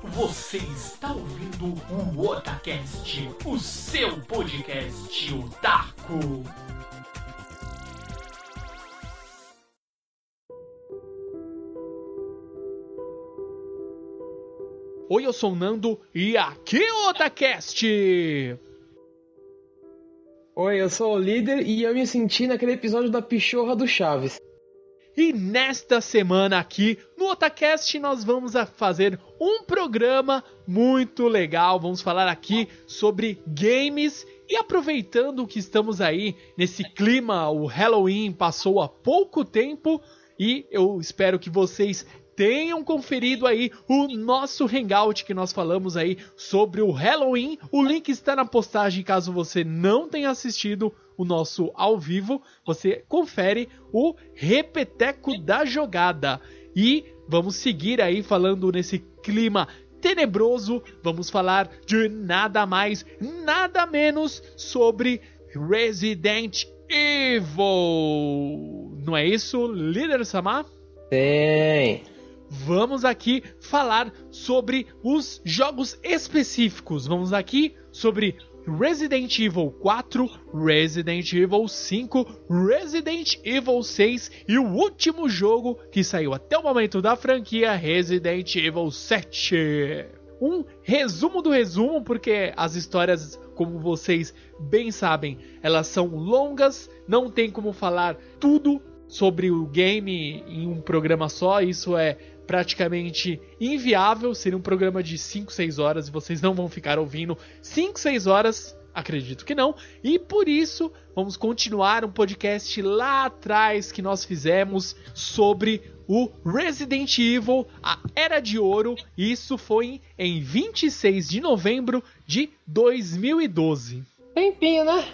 Você está ouvindo o Otacast, o seu podcast otaku. Oi, eu sou o Nando e aqui é o Otacast! Oi, eu sou o líder e eu me senti naquele episódio da pichorra do Chaves. E nesta semana aqui no Otacast nós vamos fazer um programa muito legal. Vamos falar aqui sobre games e aproveitando que estamos aí nesse clima, o Halloween passou há pouco tempo e eu espero que vocês tenham conferido aí o nosso hangout que nós falamos aí sobre o Halloween. O link está na postagem caso você não tenha assistido o nosso ao vivo, você confere o repeteco da jogada. E vamos seguir aí falando nesse clima tenebroso, vamos falar de nada mais, nada menos sobre Resident Evil. Não é isso, líder Samar? Tem. Vamos aqui falar sobre os jogos específicos. Vamos aqui sobre Resident Evil 4, Resident Evil 5, Resident Evil 6 e o último jogo que saiu até o momento da franquia Resident Evil 7. Um resumo do resumo, porque as histórias, como vocês bem sabem, elas são longas, não tem como falar tudo sobre o game em um programa só, isso é praticamente inviável. Seria um programa de 5, 6 horas e vocês não vão ficar ouvindo 5, 6 horas. Acredito que não. E por isso, vamos continuar um podcast lá atrás que nós fizemos sobre o Resident Evil, a Era de Ouro. Isso foi em 26 de novembro de 2012. Tempinho, né?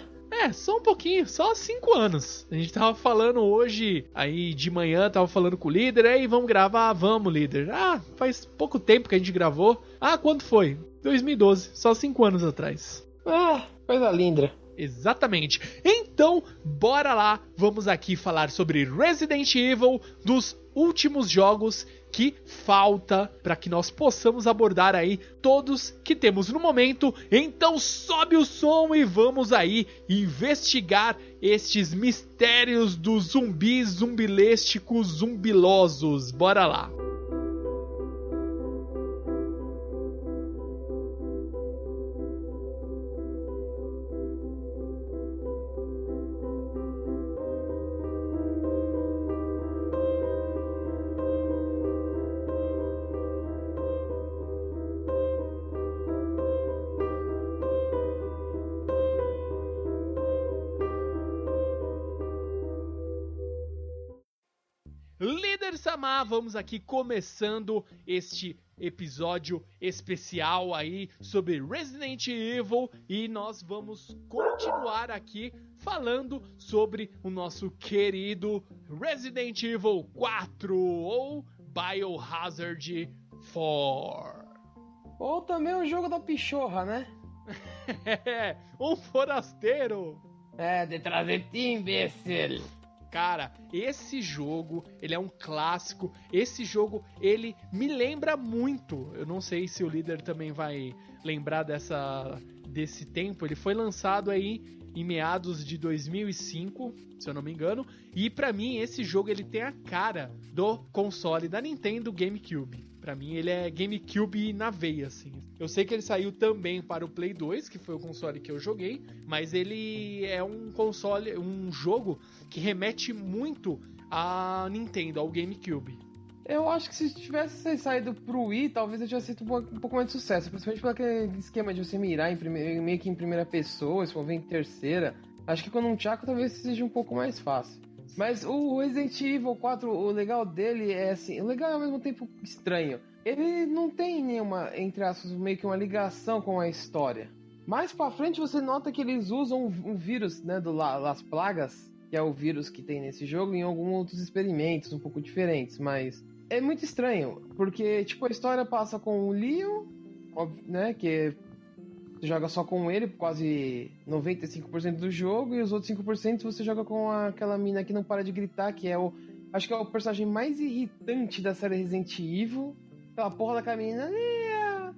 É, só um pouquinho, só cinco anos. A gente tava falando hoje, aí de manhã, tava falando com o líder, aí vamos gravar, vamos, líder. Ah, faz pouco tempo que a gente gravou. Ah, quando foi? 2012, só cinco anos atrás. Ah, coisa linda. Exatamente. Então, bora lá, vamos aqui falar sobre Resident Evil, dos últimos jogos que falta para que nós possamos abordar aí todos que temos no momento. Então sobe o som e vamos aí investigar estes mistérios dos zumbis zumbilésticos zumbilosos. Bora lá. Vamos aqui começando este episódio especial aí sobre Resident Evil e nós vamos continuar aqui falando sobre o nosso querido Resident Evil 4 ou Biohazard 4. Ou também o jogo da pichorra, né? É, um forasteiro. É, de trazer imbecil. Cara, esse jogo, ele é um clássico. Esse jogo, ele me lembra muito. Eu não sei se o líder também vai lembrar dessa desse tempo. Ele foi lançado aí em meados de 2005, se eu não me engano. E para mim esse jogo ele tem a cara do console da Nintendo GameCube. Para mim ele é GameCube na veia assim. Eu sei que ele saiu também para o Play 2, que foi o console que eu joguei, mas ele é um console, um jogo que remete muito à Nintendo, ao GameCube. Eu acho que se tivesse saído pro Wii, talvez eu tivesse sido um pouco mais de sucesso. Principalmente por aquele esquema de você mirar em primeira, meio que em primeira pessoa, se for ver em terceira. Acho que com um Chaco talvez seja um pouco mais fácil. Mas o Resident Evil 4, o legal dele é assim, o legal é ao mesmo tempo estranho. Ele não tem nenhuma, entre aspas, meio que uma ligação com a história. Mais pra frente você nota que eles usam um vírus, né, do Las Plagas, que é o vírus que tem nesse jogo, em alguns outros experimentos um pouco diferentes, mas é muito estranho, porque tipo a história passa com o Leon, né, que você joga só com ele, quase 95% do jogo, e os outros 5% você joga com aquela mina que não para de gritar, que é o acho que é o personagem mais irritante da série Resident Evil. Aquela porra da caminha, Leon,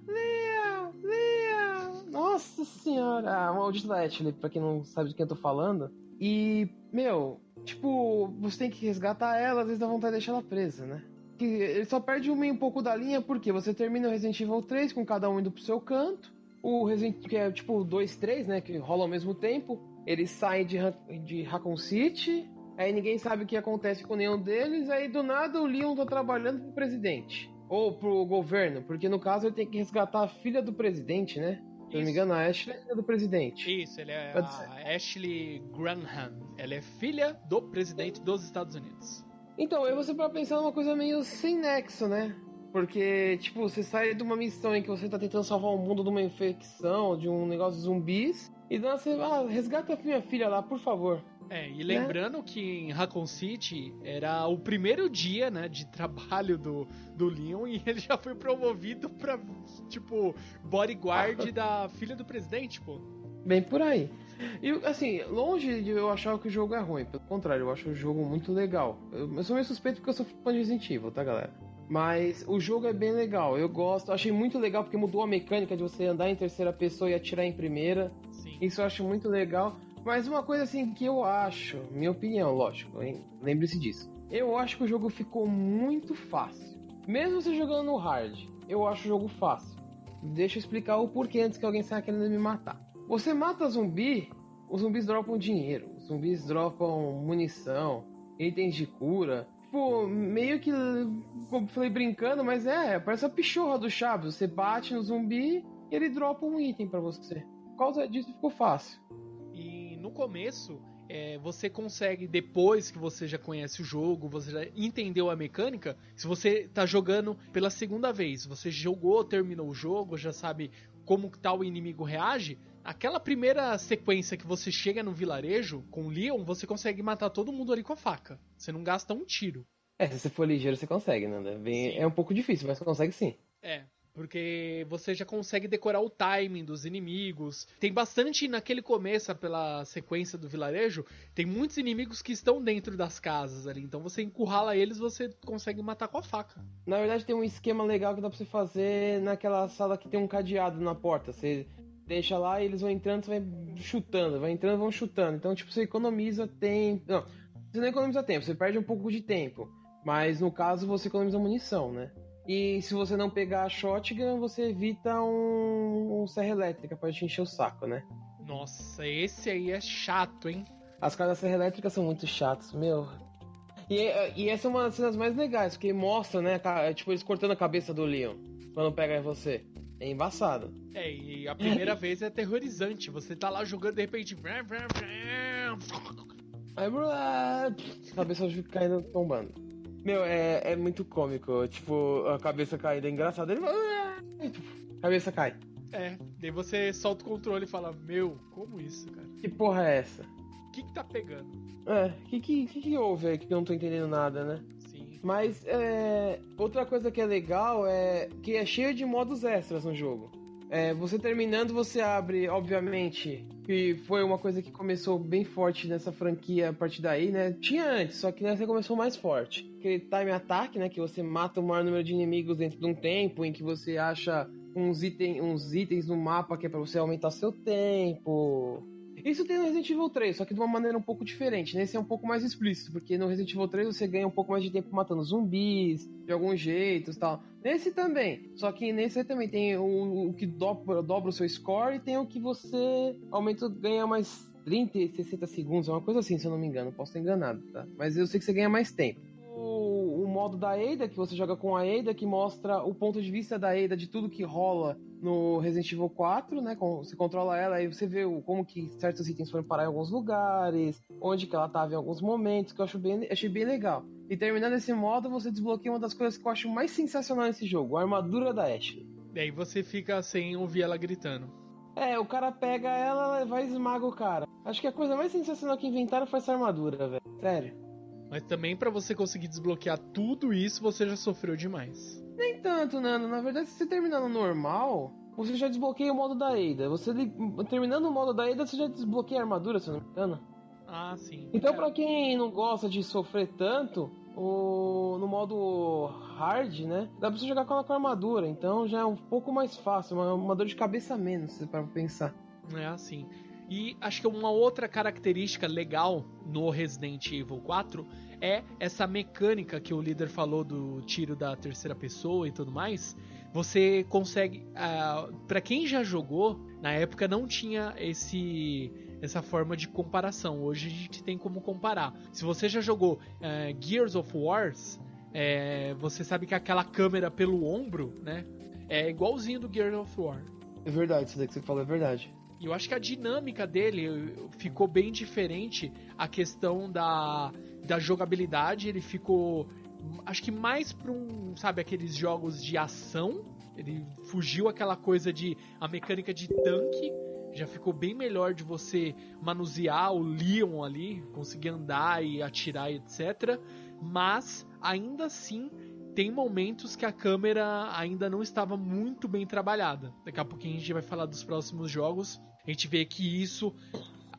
Nossa senhora! A maldita da Ashley, pra quem não sabe de quem eu tô falando. E, meu, tipo, você tem que resgatar ela, às vezes dá vontade de deixar ela presa, né? Que ele só perde meio um pouco da linha porque você termina o Resident Evil 3 com cada um indo pro seu canto. O Resident que é tipo 2, 3, né? Que rola ao mesmo tempo. Eles saem de, de Raccoon City. Aí ninguém sabe o que acontece com nenhum deles. Aí do nada o Leon tá trabalhando pro presidente. Ou pro governo, porque no caso ele tem que resgatar a filha do presidente, né? Se não me engano, a Ashley é filha do presidente. Isso, ele é a Ashley Granham. Ela é filha do presidente dos Estados Unidos. Então, aí você para pensar numa coisa meio sem nexo, né? Porque, tipo, você sai de uma missão em que você tá tentando salvar o mundo de uma infecção, de um negócio de zumbis, e então você, ah, resgata a minha filha lá, por favor. É, e lembrando é. que em Raccoon City era o primeiro dia, né, de trabalho do, do Leon e ele já foi promovido pra, tipo, bodyguard da filha do presidente, pô. Bem por aí. E, assim, longe de eu achar que o jogo é ruim, pelo contrário, eu acho o jogo muito legal. Eu, eu sou meio suspeito porque eu sou fã de Resident Evil, tá, galera? Mas o jogo é bem legal, eu gosto. Achei muito legal porque mudou a mecânica de você andar em terceira pessoa e atirar em primeira. Sim. Isso eu acho muito legal. Mas uma coisa assim que eu acho, minha opinião, lógico, lembre-se disso. Eu acho que o jogo ficou muito fácil. Mesmo você jogando no hard, eu acho o jogo fácil. Deixa eu explicar o porquê antes que alguém saia querendo me matar. Você mata zumbi, os zumbis dropam dinheiro, os zumbis dropam munição, itens de cura. Tipo, meio que, como falei brincando, mas é, parece a pichorra do Chaves. Você bate no zumbi e ele dropa um item para você. Por causa disso ficou fácil no começo, é, você consegue, depois que você já conhece o jogo, você já entendeu a mecânica, se você tá jogando pela segunda vez, você jogou, terminou o jogo, já sabe como tal inimigo reage, aquela primeira sequência que você chega no vilarejo com o Leon, você consegue matar todo mundo ali com a faca. Você não gasta um tiro. É, se você for ligeiro, você consegue, né? Bem, é um pouco difícil, mas consegue sim. É, porque você já consegue decorar o timing dos inimigos. Tem bastante naquele começo, pela sequência do vilarejo, tem muitos inimigos que estão dentro das casas ali. Então você encurrala eles, você consegue matar com a faca. Na verdade, tem um esquema legal que dá pra você fazer naquela sala que tem um cadeado na porta. Você deixa lá e eles vão entrando, você vai chutando, vai entrando, vão chutando. Então, tipo, você economiza tempo. Não, você não economiza tempo, você perde um pouco de tempo. Mas no caso, você economiza munição, né? E se você não pegar a shotgun, você evita um, um serra elétrica pra te encher o saco, né? Nossa, esse aí é chato, hein? As caras da serra elétrica são muito chatas, meu. E, e essa é uma das cenas mais legais, porque mostra, né? Tipo, eles cortando a cabeça do Leon quando pega você. É embaçado. É, e a primeira vez é aterrorizante. Você tá lá jogando de repente. Aí, a cabeça caindo tombando. Meu, é, é muito cômico. Tipo, a cabeça caída é engraçado. Ele fala. Tipo, cabeça cai. É, daí você solta o controle e fala: Meu, como isso, cara? Que porra é essa? O que que tá pegando? É, o que, que, que, que houve aí que eu não tô entendendo nada, né? Mas é, outra coisa que é legal é que é cheio de modos extras no jogo. É, você terminando, você abre, obviamente, que foi uma coisa que começou bem forte nessa franquia a partir daí, né? Tinha antes, só que nessa começou mais forte. Aquele time attack, né? Que você mata o maior número de inimigos dentro de um tempo, em que você acha uns, item, uns itens no mapa que é pra você aumentar seu tempo. Isso tem no Resident Evil 3, só que de uma maneira um pouco diferente. Nesse é um pouco mais explícito, porque no Resident Evil 3 você ganha um pouco mais de tempo matando zumbis, de alguns jeitos tal. Nesse também, só que nesse também tem o, o que dobra, dobra, o seu score e tem o que você aumenta, ganha mais 30, 60 segundos, é uma coisa assim, se eu não me engano. Posso estar enganado, tá? Mas eu sei que você ganha mais tempo modo da Ada, que você joga com a Ada, que mostra o ponto de vista da Ada de tudo que rola no Resident Evil 4, né? Você controla ela e você vê como que certos itens foram parar em alguns lugares, onde que ela estava em alguns momentos, que eu acho bem, achei bem legal. E terminando esse modo, você desbloqueia uma das coisas que eu acho mais sensacional nesse jogo, a armadura da Ashley. E aí você fica sem ouvir ela gritando. É, o cara pega ela, vai e esmaga o cara. Acho que a coisa mais sensacional que inventaram foi essa armadura, velho. Sério. Mas também para você conseguir desbloquear tudo isso, você já sofreu demais. Nem tanto, Nano. Na verdade, se você terminar no normal, você já desbloqueia o modo da Ada. Você terminando o modo da Ada, você já desbloqueia a armadura, se não me engano. Ah, sim. Então, é. para quem não gosta de sofrer tanto, o, no modo hard, né? Dá pra você jogar com ela com armadura, então já é um pouco mais fácil, uma, uma dor de cabeça menos, para pensar. É assim. E acho que uma outra característica legal no Resident Evil 4 é essa mecânica que o líder falou do tiro da terceira pessoa e tudo mais. Você consegue. Uh, ah, para quem já jogou, na época não tinha esse essa forma de comparação. Hoje a gente tem como comparar. Se você já jogou uh, Gears of Wars, é, você sabe que aquela câmera pelo ombro, né? É igualzinho do Gears of War. É verdade, isso daí que você falou é verdade. E eu acho que a dinâmica dele ficou bem diferente. A questão da, da jogabilidade, ele ficou. Acho que mais pra um, sabe, aqueles jogos de ação. Ele fugiu aquela coisa de. a mecânica de tanque. Já ficou bem melhor de você manusear o Leon ali, conseguir andar e atirar, etc. Mas, ainda assim, tem momentos que a câmera ainda não estava muito bem trabalhada. Daqui a pouquinho a gente vai falar dos próximos jogos. A gente vê que isso,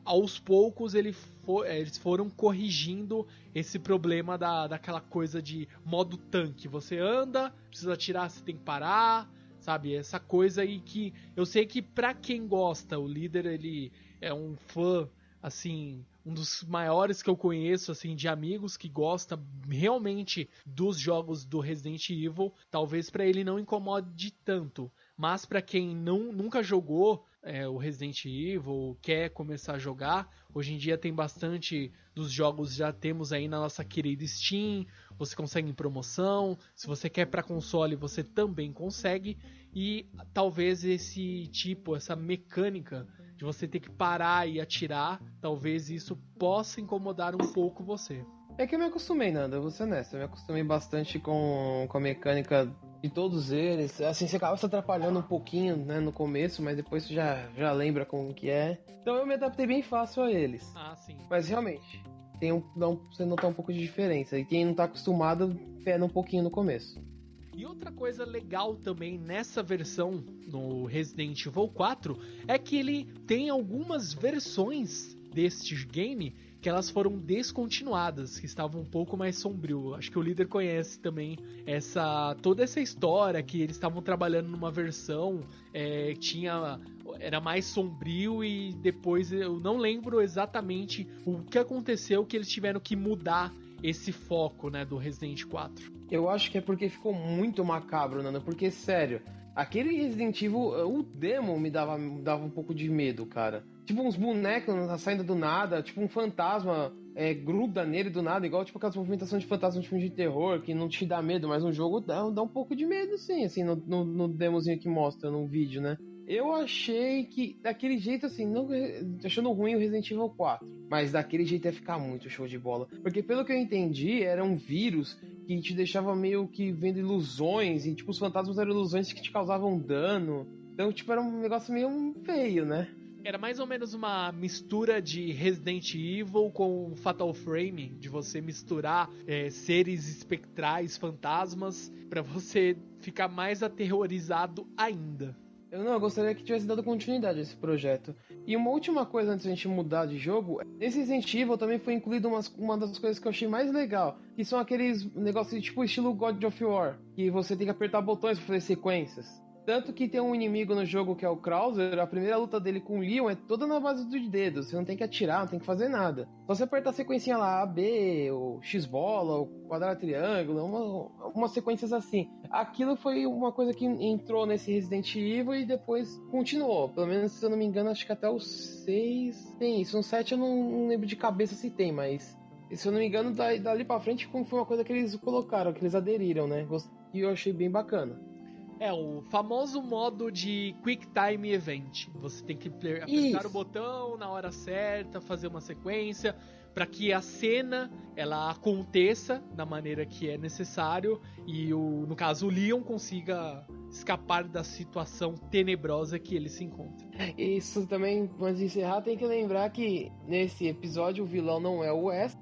aos poucos, ele for, é, eles foram corrigindo esse problema da, daquela coisa de modo tanque. Você anda, precisa atirar, você tem que parar, sabe? Essa coisa aí que eu sei que para quem gosta, o líder ele é um fã assim um dos maiores que eu conheço, assim, de amigos que gosta realmente dos jogos do Resident Evil. Talvez para ele não incomode tanto, mas para quem não, nunca jogou é, o Resident Evil, quer começar a jogar, hoje em dia tem bastante dos jogos já temos aí na nossa querida Steam. Você consegue em promoção. Se você quer para console, você também consegue. E talvez esse tipo, essa mecânica de você ter que parar e atirar, talvez isso possa incomodar um pouco você. É que eu me acostumei, Nanda, eu vou ser honesto. Eu me acostumei bastante com, com a mecânica de todos eles. Assim, você acaba se atrapalhando um pouquinho, né, no começo, mas depois você já, já lembra como que é. Então eu me adaptei bem fácil a eles. Ah, sim. Mas realmente, tem um, não, você notar um pouco de diferença. E quem não tá acostumado, pena um pouquinho no começo. E outra coisa legal também nessa versão no Resident Evil 4 é que ele tem algumas versões deste game que elas foram descontinuadas, que estavam um pouco mais sombrio. Acho que o líder conhece também essa toda essa história que eles estavam trabalhando numa versão é, tinha era mais sombrio e depois eu não lembro exatamente o que aconteceu que eles tiveram que mudar esse foco, né, do Resident 4. Eu acho que é porque ficou muito macabro, Nando, porque sério, aquele Resident Evil, o demo me dava, me dava um pouco de medo, cara tipo uns bonecos saindo do nada, tipo um fantasma é, gruda nele do nada, igual tipo aquelas movimentações de fantasma de filme de terror que não te dá medo, mas no jogo dá, dá um pouco de medo sim, assim, no, no, no demozinho que mostra no vídeo, né? Eu achei que daquele jeito assim, não achando ruim o Resident Evil 4, mas daquele jeito ia ficar muito show de bola, porque pelo que eu entendi, era um vírus que te deixava meio que vendo ilusões, e tipo os fantasmas eram ilusões que te causavam dano. Então, tipo, era um negócio meio feio, né? Era mais ou menos uma mistura de Resident Evil com Fatal Frame, de você misturar é, seres espectrais, fantasmas, para você ficar mais aterrorizado ainda. Eu não, eu gostaria que tivesse dado continuidade a esse projeto. E uma última coisa antes da gente mudar de jogo, nesse Evil também foi incluído umas, uma das coisas que eu achei mais legal, que são aqueles negócios tipo estilo God of War, que você tem que apertar botões para fazer sequências. Tanto que tem um inimigo no jogo que é o Krauser, a primeira luta dele com o Leon é toda na base dos dedos. Você não tem que atirar, não tem que fazer nada. Só você apertar a sequência lá, A, B, ou X-bola, ou quadrado triângulo, uma, sequências assim. Aquilo foi uma coisa que entrou nesse Resident Evil e depois continuou. Pelo menos, se eu não me engano, acho que até o 6 tem isso. No 7 eu não, não lembro de cabeça se tem, mas se eu não me engano, dali pra frente foi uma coisa que eles colocaram, que eles aderiram, né? E eu achei bem bacana. É o famoso modo de Quick Time Event. Você tem que apertar Isso. o botão na hora certa, fazer uma sequência para que a cena ela aconteça da maneira que é necessário e o, no caso o Leon consiga escapar da situação tenebrosa que ele se encontra. Isso também, antes de encerrar, tem que lembrar que nesse episódio o vilão não é o West,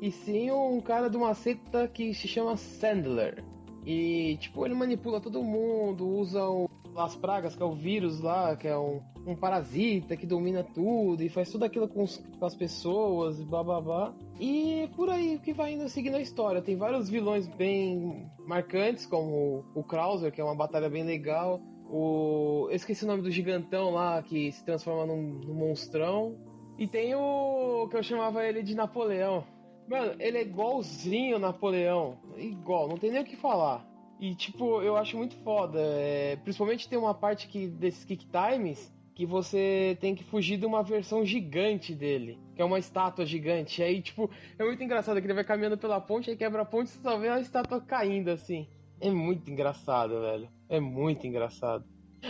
e sim um cara de uma seita que se chama Sandler. E, tipo, ele manipula todo mundo, usa o, as pragas, que é o vírus lá, que é um, um parasita que domina tudo e faz tudo aquilo com, os, com as pessoas, blá blá blá. E por aí que vai indo seguindo a história. Tem vários vilões bem marcantes, como o, o Krauser, que é uma batalha bem legal. O. Eu esqueci o nome do gigantão lá que se transforma num, num monstrão. E tem o. que eu chamava ele de Napoleão. Mano, ele é igualzinho Napoleão. Igual, não tem nem o que falar. E, tipo, eu acho muito foda. É, principalmente tem uma parte que, desses Kick Times que você tem que fugir de uma versão gigante dele, que é uma estátua gigante. E aí, tipo, é muito engraçado que ele vai caminhando pela ponte, aí quebra a ponte e você só vê a estátua caindo assim. É muito engraçado, velho. É muito engraçado.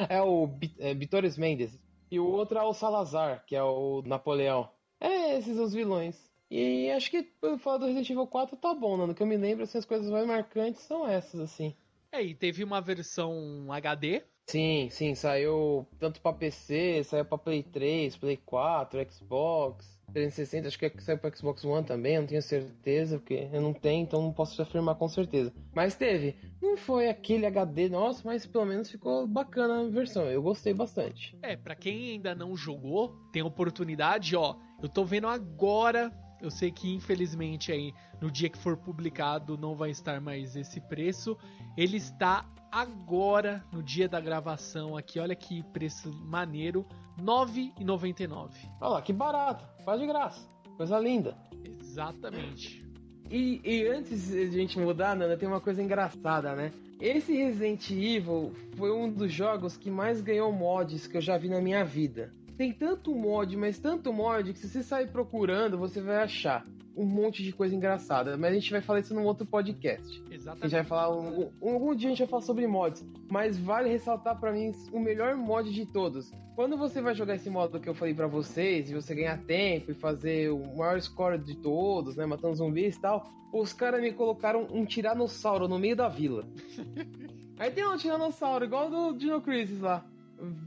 É o é, Mendes. E o outro é o Salazar, que é o Napoleão. É, esses são os vilões. E acho que por falar do Resident Evil 4 tá bom, né? No que eu me lembro, assim, as coisas mais marcantes são essas, assim. É, e teve uma versão HD. Sim, sim, saiu tanto pra PC, saiu pra Play 3, Play 4, Xbox, 360, acho que saiu pra Xbox One também, não tenho certeza, porque eu não tenho, então não posso afirmar com certeza. Mas teve. Não foi aquele HD nosso, mas pelo menos ficou bacana a versão, eu gostei bastante. É, para quem ainda não jogou, tem oportunidade, ó. Eu tô vendo agora eu sei que infelizmente aí no dia que for publicado não vai estar mais esse preço. Ele está agora no dia da gravação aqui. Olha que preço maneiro, R$ 9,99. Olha lá, que barato, faz de graça. Coisa linda. Exatamente. E, e, antes de a gente mudar, Nana, tem uma coisa engraçada, né? Esse Resident Evil foi um dos jogos que mais ganhou mods que eu já vi na minha vida tem tanto mod, mas tanto mod que se você sair procurando, você vai achar um monte de coisa engraçada. Mas a gente vai falar isso num outro podcast. Exatamente. A gente vai falar. Um, um, algum dia a gente vai falar sobre mods. Mas vale ressaltar para mim o melhor mod de todos. Quando você vai jogar esse modo que eu falei para vocês, e você ganhar tempo e fazer o maior score de todos, né? Matando zumbis e tal, os caras me colocaram um tiranossauro no meio da vila. Aí tem um tiranossauro, igual do Dino Crisis lá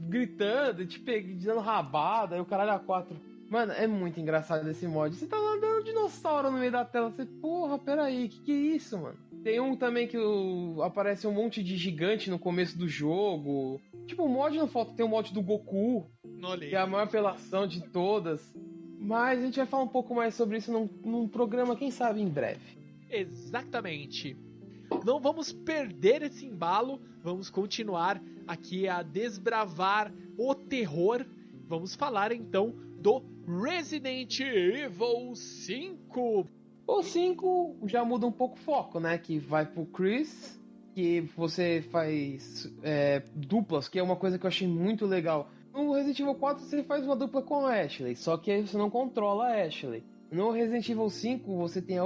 gritando, te pegando, dando rabada, e o caralho a quatro. Mano, é muito engraçado esse mod. Você tá andando um dinossauro no meio da tela. Você, porra, peraí, que que é isso, mano? Tem um também que o, aparece um monte de gigante no começo do jogo. Tipo, o mod não falta, tem o mod do Goku, Olhei. que é a maior apelação de todas. Mas a gente vai falar um pouco mais sobre isso num, num programa, quem sabe, em breve. Exatamente. Não vamos perder esse embalo, vamos continuar aqui a desbravar o terror. Vamos falar então do Resident Evil 5. O 5 já muda um pouco o foco, né? Que vai pro Chris, que você faz é, duplas, que é uma coisa que eu achei muito legal. No Resident Evil 4 você faz uma dupla com a Ashley, só que aí você não controla a Ashley. No Resident Evil 5 você tem a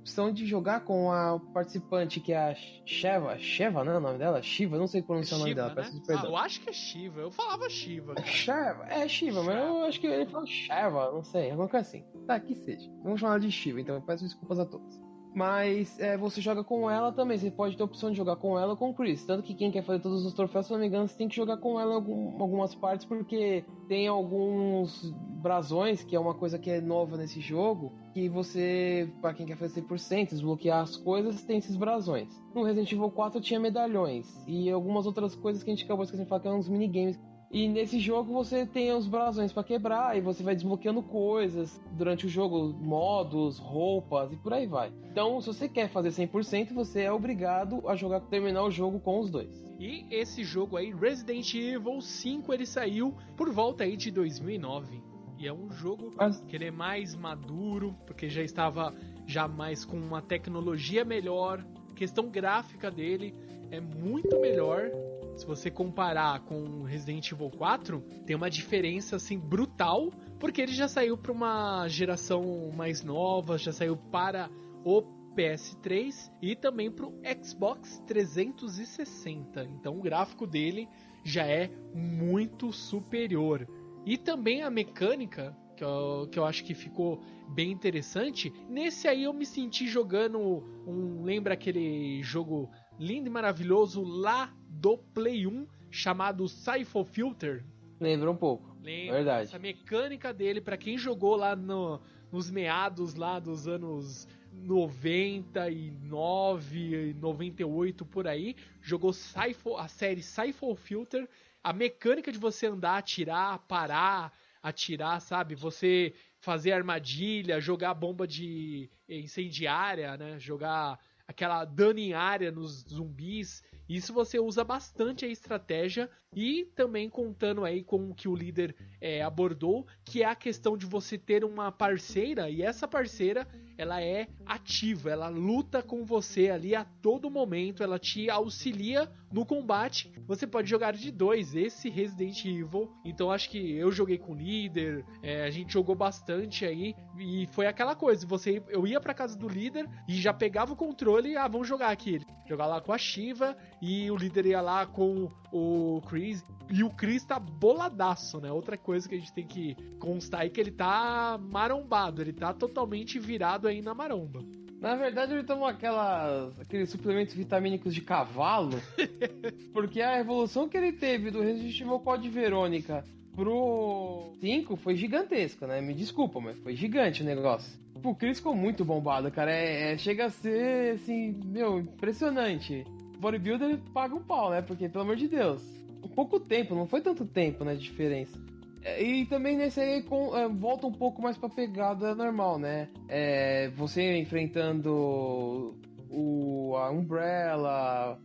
opção de jogar com a participante que é a Sheva. Sheva, né? O nome dela? Shiva, não sei pronunciar Shiva, o nome dela, né? peço perdão. Ah, eu acho que é Shiva, eu falava Shiva. Sheva, é Shiva, mas eu acho que ele falou Sheva, não sei, alguma coisa assim. Tá, que seja. Vamos chamar de Shiva, então eu peço desculpas a todos. Mas é, você joga com ela também. Você pode ter a opção de jogar com ela ou com o Chris. Tanto que quem quer fazer todos os troféus, se não me engano, você tem que jogar com ela em algum, algumas partes, porque tem alguns brasões, que é uma coisa que é nova nesse jogo, que você, para quem quer fazer 100%, desbloquear as coisas, tem esses brasões. No Resident Evil 4 tinha medalhões e algumas outras coisas que a gente acabou esquecendo de falar, que eram uns minigames e nesse jogo você tem os brasões para quebrar e você vai desbloqueando coisas durante o jogo, modos, roupas e por aí vai. Então, se você quer fazer 100%, você é obrigado a jogar terminar o jogo com os dois. E esse jogo aí, Resident Evil 5, ele saiu por volta aí de 2009. E é um jogo que ele é mais maduro, porque já estava já mais com uma tecnologia melhor. A questão gráfica dele é muito melhor. Se você comparar com Resident Evil 4, tem uma diferença assim brutal, porque ele já saiu para uma geração mais nova, já saiu para o PS3 e também para o Xbox 360. Então o gráfico dele já é muito superior. E também a mecânica, que eu, que eu acho que ficou bem interessante. Nesse aí eu me senti jogando um. Lembra aquele jogo lindo e maravilhoso lá do Play 1 chamado Cypher Filter? Lembra um pouco. Lembra? Verdade. Essa mecânica dele, pra quem jogou lá no- nos meados lá dos anos 99, 98 por aí, jogou Cypher, a série Cypher Filter, a mecânica de você andar, atirar, parar, atirar, sabe? Você fazer armadilha, jogar bomba de incendiária, né? Jogar aquela dano em área nos zumbis. Isso você usa bastante a estratégia e também contando aí com o que o líder é, abordou, que é a questão de você ter uma parceira e essa parceira ela é ativa, ela luta com você ali a todo momento, ela te auxilia no combate. Você pode jogar de dois, esse Resident Evil. Então acho que eu joguei com o líder, é, a gente jogou bastante aí e foi aquela coisa. Você, eu ia para casa do líder e já pegava o controle, ah, vamos jogar aqui, jogar lá com a Shiva e o líder ia lá com o Chris. E o Chris tá boladaço, né? Outra coisa que a gente tem que constar aí que ele tá marombado, ele tá totalmente virado aí na maromba. Na verdade, ele tomou aquelas, aqueles suplementos vitamínicos de cavalo, porque a evolução que ele teve do Resident Evil Code Verônica pro 5 foi gigantesca, né? Me desculpa, mas foi gigante o negócio. O Chris ficou muito bombado, cara. É, é, chega a ser, assim, meu, impressionante bodybuilder paga um pau, né? Porque, pelo amor de Deus, pouco tempo, não foi tanto tempo, né, diferença. É, e também nesse aí com, é, volta um pouco mais pra pegada normal, né? É, você enfrentando o, a Umbrella,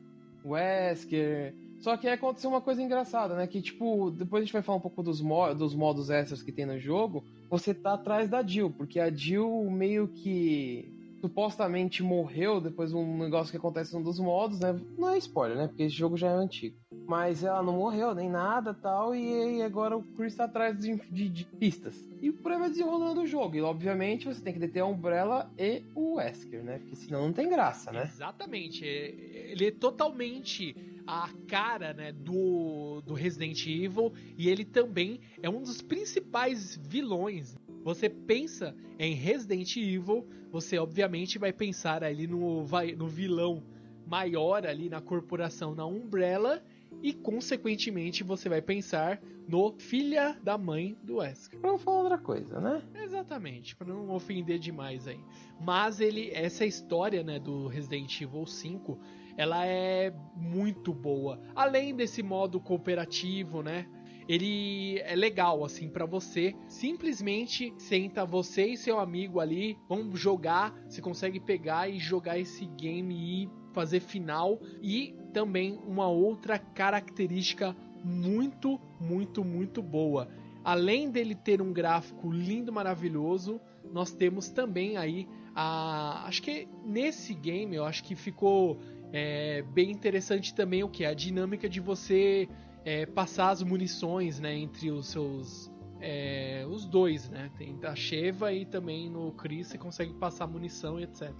o Wesker. Só que aí aconteceu uma coisa engraçada, né? Que tipo, depois a gente vai falar um pouco dos, mo dos modos extras que tem no jogo. Você tá atrás da Jill, porque a Jill meio que supostamente morreu depois de um negócio que acontece num dos modos, né? Não é spoiler, né? Porque esse jogo já é antigo. Mas ela não morreu, nem nada tal, e, e agora o Chris tá atrás de, de, de, pistas. E por aí vai desenrolando o jogo. E obviamente você tem que deter a Umbrella e o Wesker, né? Porque senão não tem graça, né? Exatamente. É, ele é totalmente a cara né, do, do Resident Evil e ele também é um dos principais vilões você pensa em Resident Evil, você obviamente vai pensar ali no, vai, no vilão maior ali na corporação na Umbrella e consequentemente você vai pensar no filha da mãe do Wesker. Pra não falar outra coisa, né? Exatamente, para não ofender demais aí. Mas ele essa história, né, do Resident Evil 5, ela é muito boa. Além desse modo cooperativo, né? Ele é legal assim para você. Simplesmente senta você e seu amigo ali, vão jogar, você consegue pegar e jogar esse game e fazer final e também uma outra característica muito, muito, muito boa. Além dele ter um gráfico lindo, maravilhoso, nós temos também aí a, acho que nesse game eu acho que ficou é, bem interessante também o que a dinâmica de você é, passar as munições, né, entre os seus é, os dois, né? Tem a Sheva e também no Chris você consegue passar munição e etc.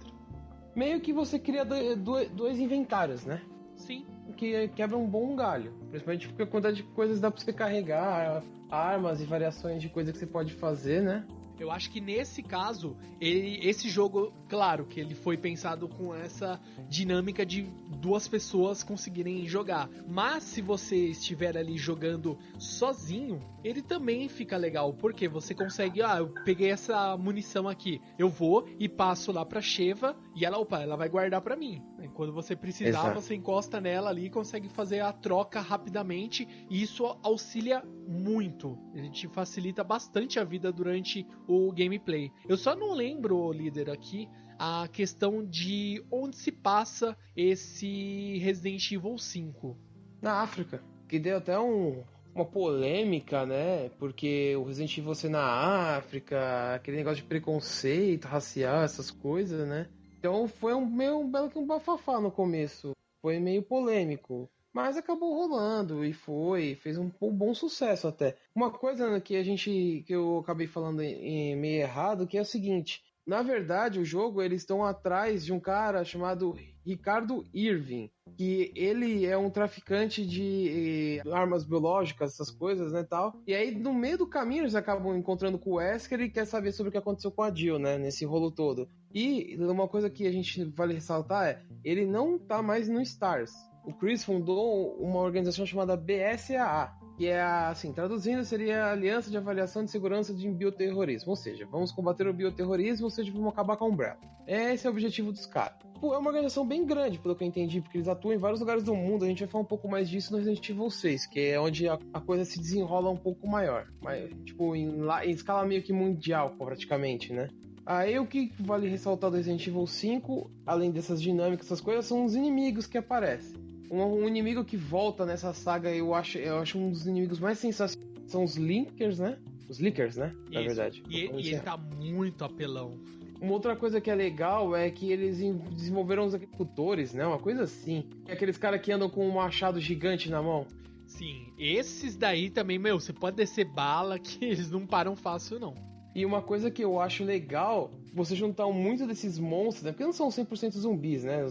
Meio que você cria dois, dois inventários, né? Sim. Que quebra um bom galho. Principalmente porque a quantidade de coisas dá pra você carregar, armas e variações de coisa que você pode fazer, né? Eu acho que nesse caso, ele, esse jogo, claro que ele foi pensado com essa dinâmica de duas pessoas conseguirem jogar. Mas se você estiver ali jogando sozinho, ele também fica legal, porque você consegue, ah, eu peguei essa munição aqui, eu vou e passo lá pra Sheva e ela, opa, ela vai guardar para mim. Quando você precisar, Exato. você encosta nela ali e consegue fazer a troca rapidamente, e isso auxilia muito. A gente facilita bastante a vida durante o gameplay. Eu só não lembro, líder, aqui a questão de onde se passa esse Resident Evil 5. Na África. Que deu até um, uma polêmica, né? Porque o Resident Evil ser na África, aquele negócio de preconceito racial, essas coisas, né? Então foi um meio um belo que um bafafá no começo. Foi meio polêmico. Mas acabou rolando e foi, fez um, um, bom sucesso até. Uma coisa que a gente que eu acabei falando meio errado, que é o seguinte, na verdade, o jogo eles estão atrás de um cara chamado Ricardo Irving, que ele é um traficante de eh, armas biológicas, essas coisas, né, tal. E aí no meio do caminho eles acabam encontrando com o Wesker e quer saber sobre o que aconteceu com a Jill, né, nesse rolo todo. E uma coisa que a gente vale ressaltar é, ele não tá mais no Stars. O Chris fundou uma organização chamada BSAA, que é, assim, traduzindo, seria Aliança de Avaliação de Segurança de Bioterrorismo. Ou seja, vamos combater o bioterrorismo, ou seja, vamos acabar com a Umbrella. Esse é o objetivo dos caras. É uma organização bem grande, pelo que eu entendi, porque eles atuam em vários lugares do mundo. A gente vai falar um pouco mais disso no Resident Evil 6, que é onde a, a coisa se desenrola um pouco maior. Mas, tipo, em, em escala meio que mundial, praticamente, né? Aí o que vale ressaltar do Resident Evil 5, além dessas dinâmicas, essas coisas, são os inimigos que aparecem. Um, um, inimigo que volta nessa saga, eu acho, eu acho um dos inimigos mais sensacionais. São os Linkers, né? Os Lickers, né? Na Isso. verdade. E, e ele tá muito apelão. Uma outra coisa que é legal é que eles desenvolveram os agricultores, né? Uma coisa assim. É aqueles caras que andam com um machado gigante na mão. Sim, esses daí também, meu, você pode descer bala que eles não param fácil, não. E uma coisa que eu acho legal, você juntar muito desses monstros, né? Porque não são 100% zumbis, né?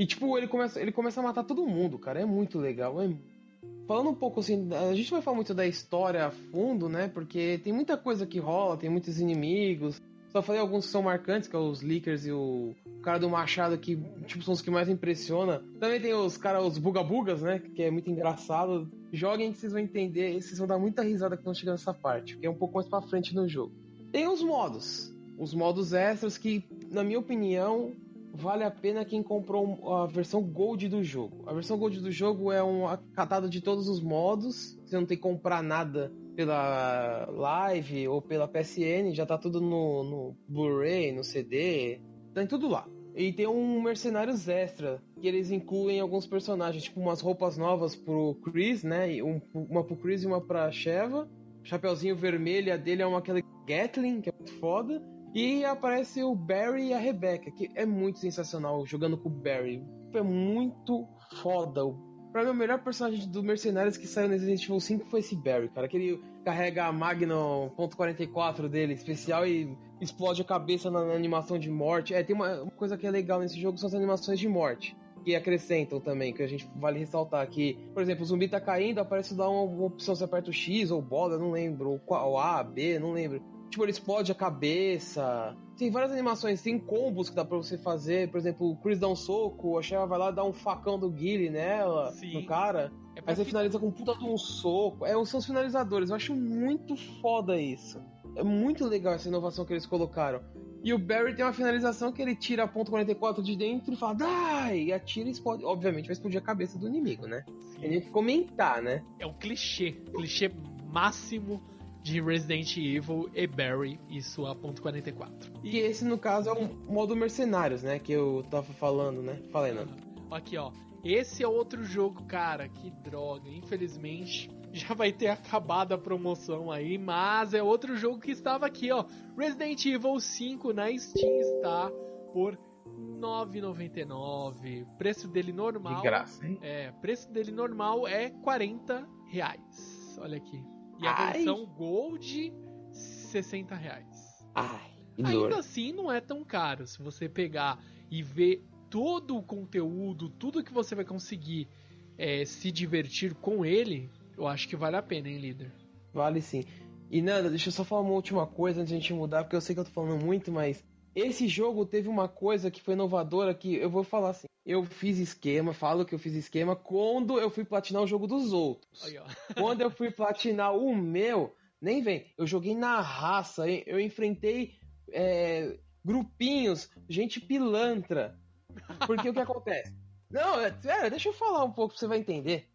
E tipo, ele começa, ele começa a matar todo mundo, cara. É muito legal. É... Falando um pouco assim, a gente vai falar muito da história a fundo, né? Porque tem muita coisa que rola, tem muitos inimigos. Só falei alguns que são marcantes, que é os Lickers e o, o cara do Machado, que tipo, são os que mais impressiona. Também tem os caras, os bugabugas, né? Que é muito engraçado. Joguem que vocês vão entender, e vocês vão dar muita risada quando chegar nessa parte, que é um pouco mais pra frente no jogo. Tem os modos. Os modos extras que, na minha opinião, vale a pena quem comprou a versão Gold do jogo. A versão Gold do jogo é um catado de todos os modos. Você não tem que comprar nada pela Live ou pela PSN, já tá tudo no, no Blu-ray, no CD, tem tudo lá. E tem um Mercenários Extra, que eles incluem alguns personagens, tipo umas roupas novas pro Chris, né? Um, uma pro Chris e uma pra Sheva. Chapeuzinho vermelho, a dele é uma aquela Gatling, que é muito foda. E aparece o Barry e a Rebecca, que é muito sensacional jogando com o Barry. É muito foda. Pra mim, o melhor personagem do Mercenários que saiu no Resident Evil 5 foi esse Barry, cara. Que ele carrega a Magnum .44 dele, especial, e explode a cabeça na, animação de morte. É, tem uma, uma, coisa que é legal nesse jogo, são as animações de morte. Que acrescentam também, que a gente vale ressaltar aqui. Por exemplo, o zumbi tá caindo, aparece lá uma, opção, você aperta o X ou bola, não lembro. Ou A, B, não lembro Tipo, ele explode a cabeça. Tem várias animações, tem combos que dá pra você fazer. Por exemplo, o Chris dá um soco, a Sheva vai lá dar um facão do Guile nela, Sim. no cara. É aí você finaliza com um puta de um soco. É, são os finalizadores. Eu acho muito foda isso. É muito legal essa inovação que eles colocaram. E o Barry tem uma finalização que ele tira a ponto 44 de dentro e fala, dai! E atira e explode. Obviamente vai explodir a cabeça do inimigo, né? Tem que comentar, né? É um clichê. Clichê máximo de Resident Evil e Barry e sua ponto .44. E esse, no caso, é o modo Mercenários, né? Que eu tava falando, né? Falei, não. Aqui, ó. Esse é outro jogo, cara. Que droga. Infelizmente, já vai ter acabado a promoção aí, mas é outro jogo que estava aqui, ó. Resident Evil 5 na Steam está por 9,99. Preço dele normal. De graça, hein? É, preço dele normal é 40 reais. Olha aqui. E a Ai. versão Gold, 60 reais. Ai, Ainda assim, não é tão caro. Se você pegar e ver todo o conteúdo, tudo que você vai conseguir é, se divertir com ele, eu acho que vale a pena, hein, líder? Vale sim. E Nanda, deixa eu só falar uma última coisa antes de a gente mudar, porque eu sei que eu tô falando muito, mas esse jogo teve uma coisa que foi inovadora que eu vou falar assim. Eu fiz esquema, falo que eu fiz esquema quando eu fui platinar o jogo dos outros. Aí, quando eu fui platinar o meu, nem vem. Eu joguei na raça, eu enfrentei é, grupinhos, gente pilantra. Porque o que acontece? Não, é, deixa eu falar um pouco pra você vai entender.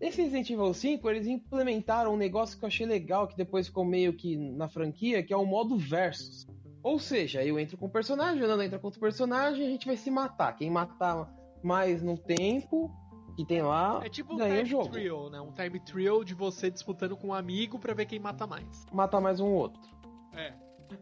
Nesse Resident Evil 5, eles implementaram um negócio que eu achei legal, que depois ficou meio que na franquia, que é o modo versus. Ou seja, eu entro com o personagem, o Nando entra com outro personagem, a gente vai se matar. Quem matar mais no tempo que tem lá, é tipo um ganha time jogo. Trio, né? Um time trio de você disputando com um amigo para ver quem mata mais. Matar mais um outro. É.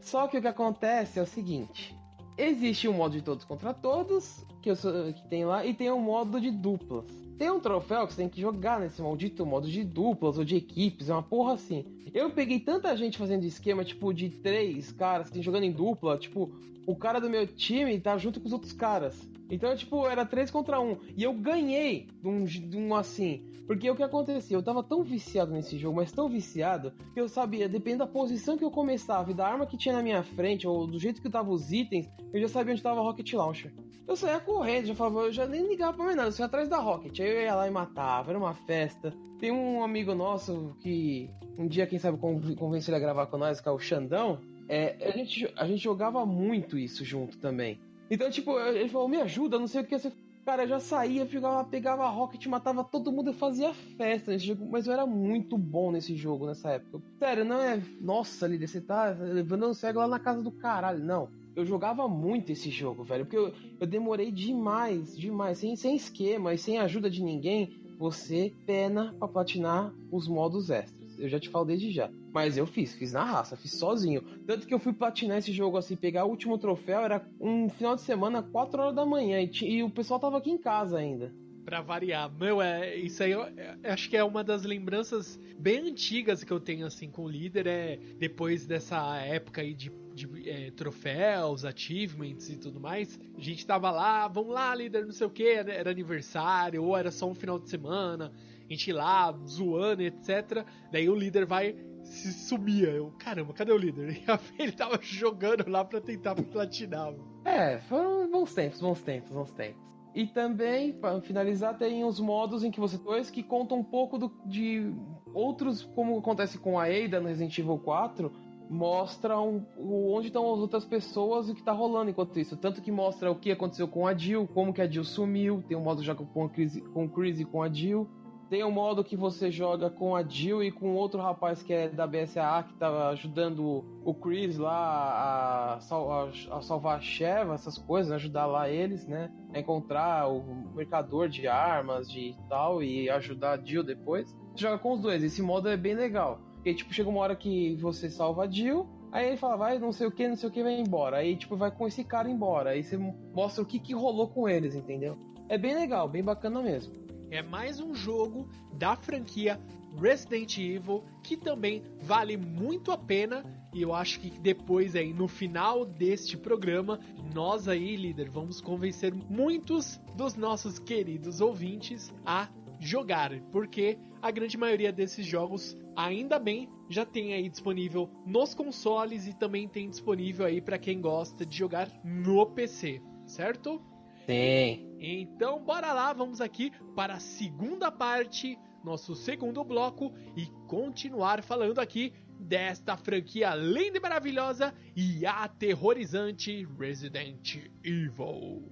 Só que o que acontece é o seguinte: existe um modo de todos contra todos, que, eu sou, que tem lá, e tem um modo de duplas. Tem um troféu que você tem que jogar nesse maldito modo de duplas ou de equipes, é uma porra assim. Eu peguei tanta gente fazendo esquema, tipo, de três caras, assim, jogando em dupla, tipo, o cara do meu time tá junto com os outros caras. Então, tipo, era três contra um. E eu ganhei de um, de um assim. Porque o que acontecia? Eu tava tão viciado nesse jogo, mas tão viciado, que eu sabia, dependendo da posição que eu começava e da arma que tinha na minha frente, ou do jeito que tava os itens, eu já sabia onde tava a Rocket Launcher. eu saía correndo, já falava, eu já nem ligava pra mais nada, eu saía atrás da Rocket. Aí eu ia lá e matava, era uma festa. Tem um amigo nosso que um dia, quem sabe, convence ele a gravar com nós, que é o Xandão. É, a, gente, a gente jogava muito isso junto também. Então, tipo, ele falou, me ajuda, não sei o que você. Cara, eu já saía, pegava, pegava Rocket, matava todo mundo e fazia festa nesse jogo. Mas eu era muito bom nesse jogo nessa época. Sério, não é. Nossa, líder, você tá levando um cego lá na casa do caralho. Não. Eu jogava muito esse jogo, velho. Porque eu, eu demorei demais, demais. Sem, sem esquema e sem ajuda de ninguém. Você pena pra platinar os modos extras. Eu já te falo desde já. Mas eu fiz, fiz na raça, fiz sozinho. Tanto que eu fui platinar esse jogo assim, pegar o último troféu, era um final de semana, 4 horas da manhã, e, e o pessoal tava aqui em casa ainda. Pra variar. Meu, é, isso aí eu, eu, acho que é uma das lembranças bem antigas que eu tenho assim com o líder. É depois dessa época aí de, de é, troféus, achievements e tudo mais. A gente tava lá, vamos lá, líder, não sei o que, era aniversário, ou era só um final de semana a gente lá zoando, etc. Daí o líder vai se sumia. Eu, caramba, cadê o líder? Ele tava jogando lá pra tentar platinar. É, foram bons tempos, bons tempos, bons tempos. E também, para finalizar, tem os modos em que você dois que contam um pouco do, de outros, como acontece com a Ada no Resident Evil 4, mostram onde estão as outras pessoas e o que tá rolando enquanto isso. Tanto que mostra o que aconteceu com a Jill, como que a Jill sumiu, tem um modo já com, a Chris, com o Chris e com a Jill. Tem um modo que você joga com a Jill e com outro rapaz que é da BSAA que tava ajudando o Chris lá a, sal, a, a salvar a Sheva, essas coisas, ajudar lá eles, né? A encontrar o mercador de armas de tal e ajudar a Jill depois. Você joga com os dois, esse modo é bem legal. Porque, tipo, chega uma hora que você salva a Jill, Aí ele fala, vai, não sei o que, não sei o que, vai embora. Aí, tipo, vai com esse cara embora. Aí você mostra o que, que rolou com eles, entendeu? É bem legal, bem bacana mesmo é mais um jogo da franquia Resident Evil que também vale muito a pena e eu acho que depois aí no final deste programa nós aí líder vamos convencer muitos dos nossos queridos ouvintes a jogar porque a grande maioria desses jogos ainda bem já tem aí disponível nos consoles e também tem disponível aí para quem gosta de jogar no PC certo Sim. Então, bora lá, vamos aqui para a segunda parte, nosso segundo bloco e continuar falando aqui desta franquia linda e maravilhosa e aterrorizante Resident Evil.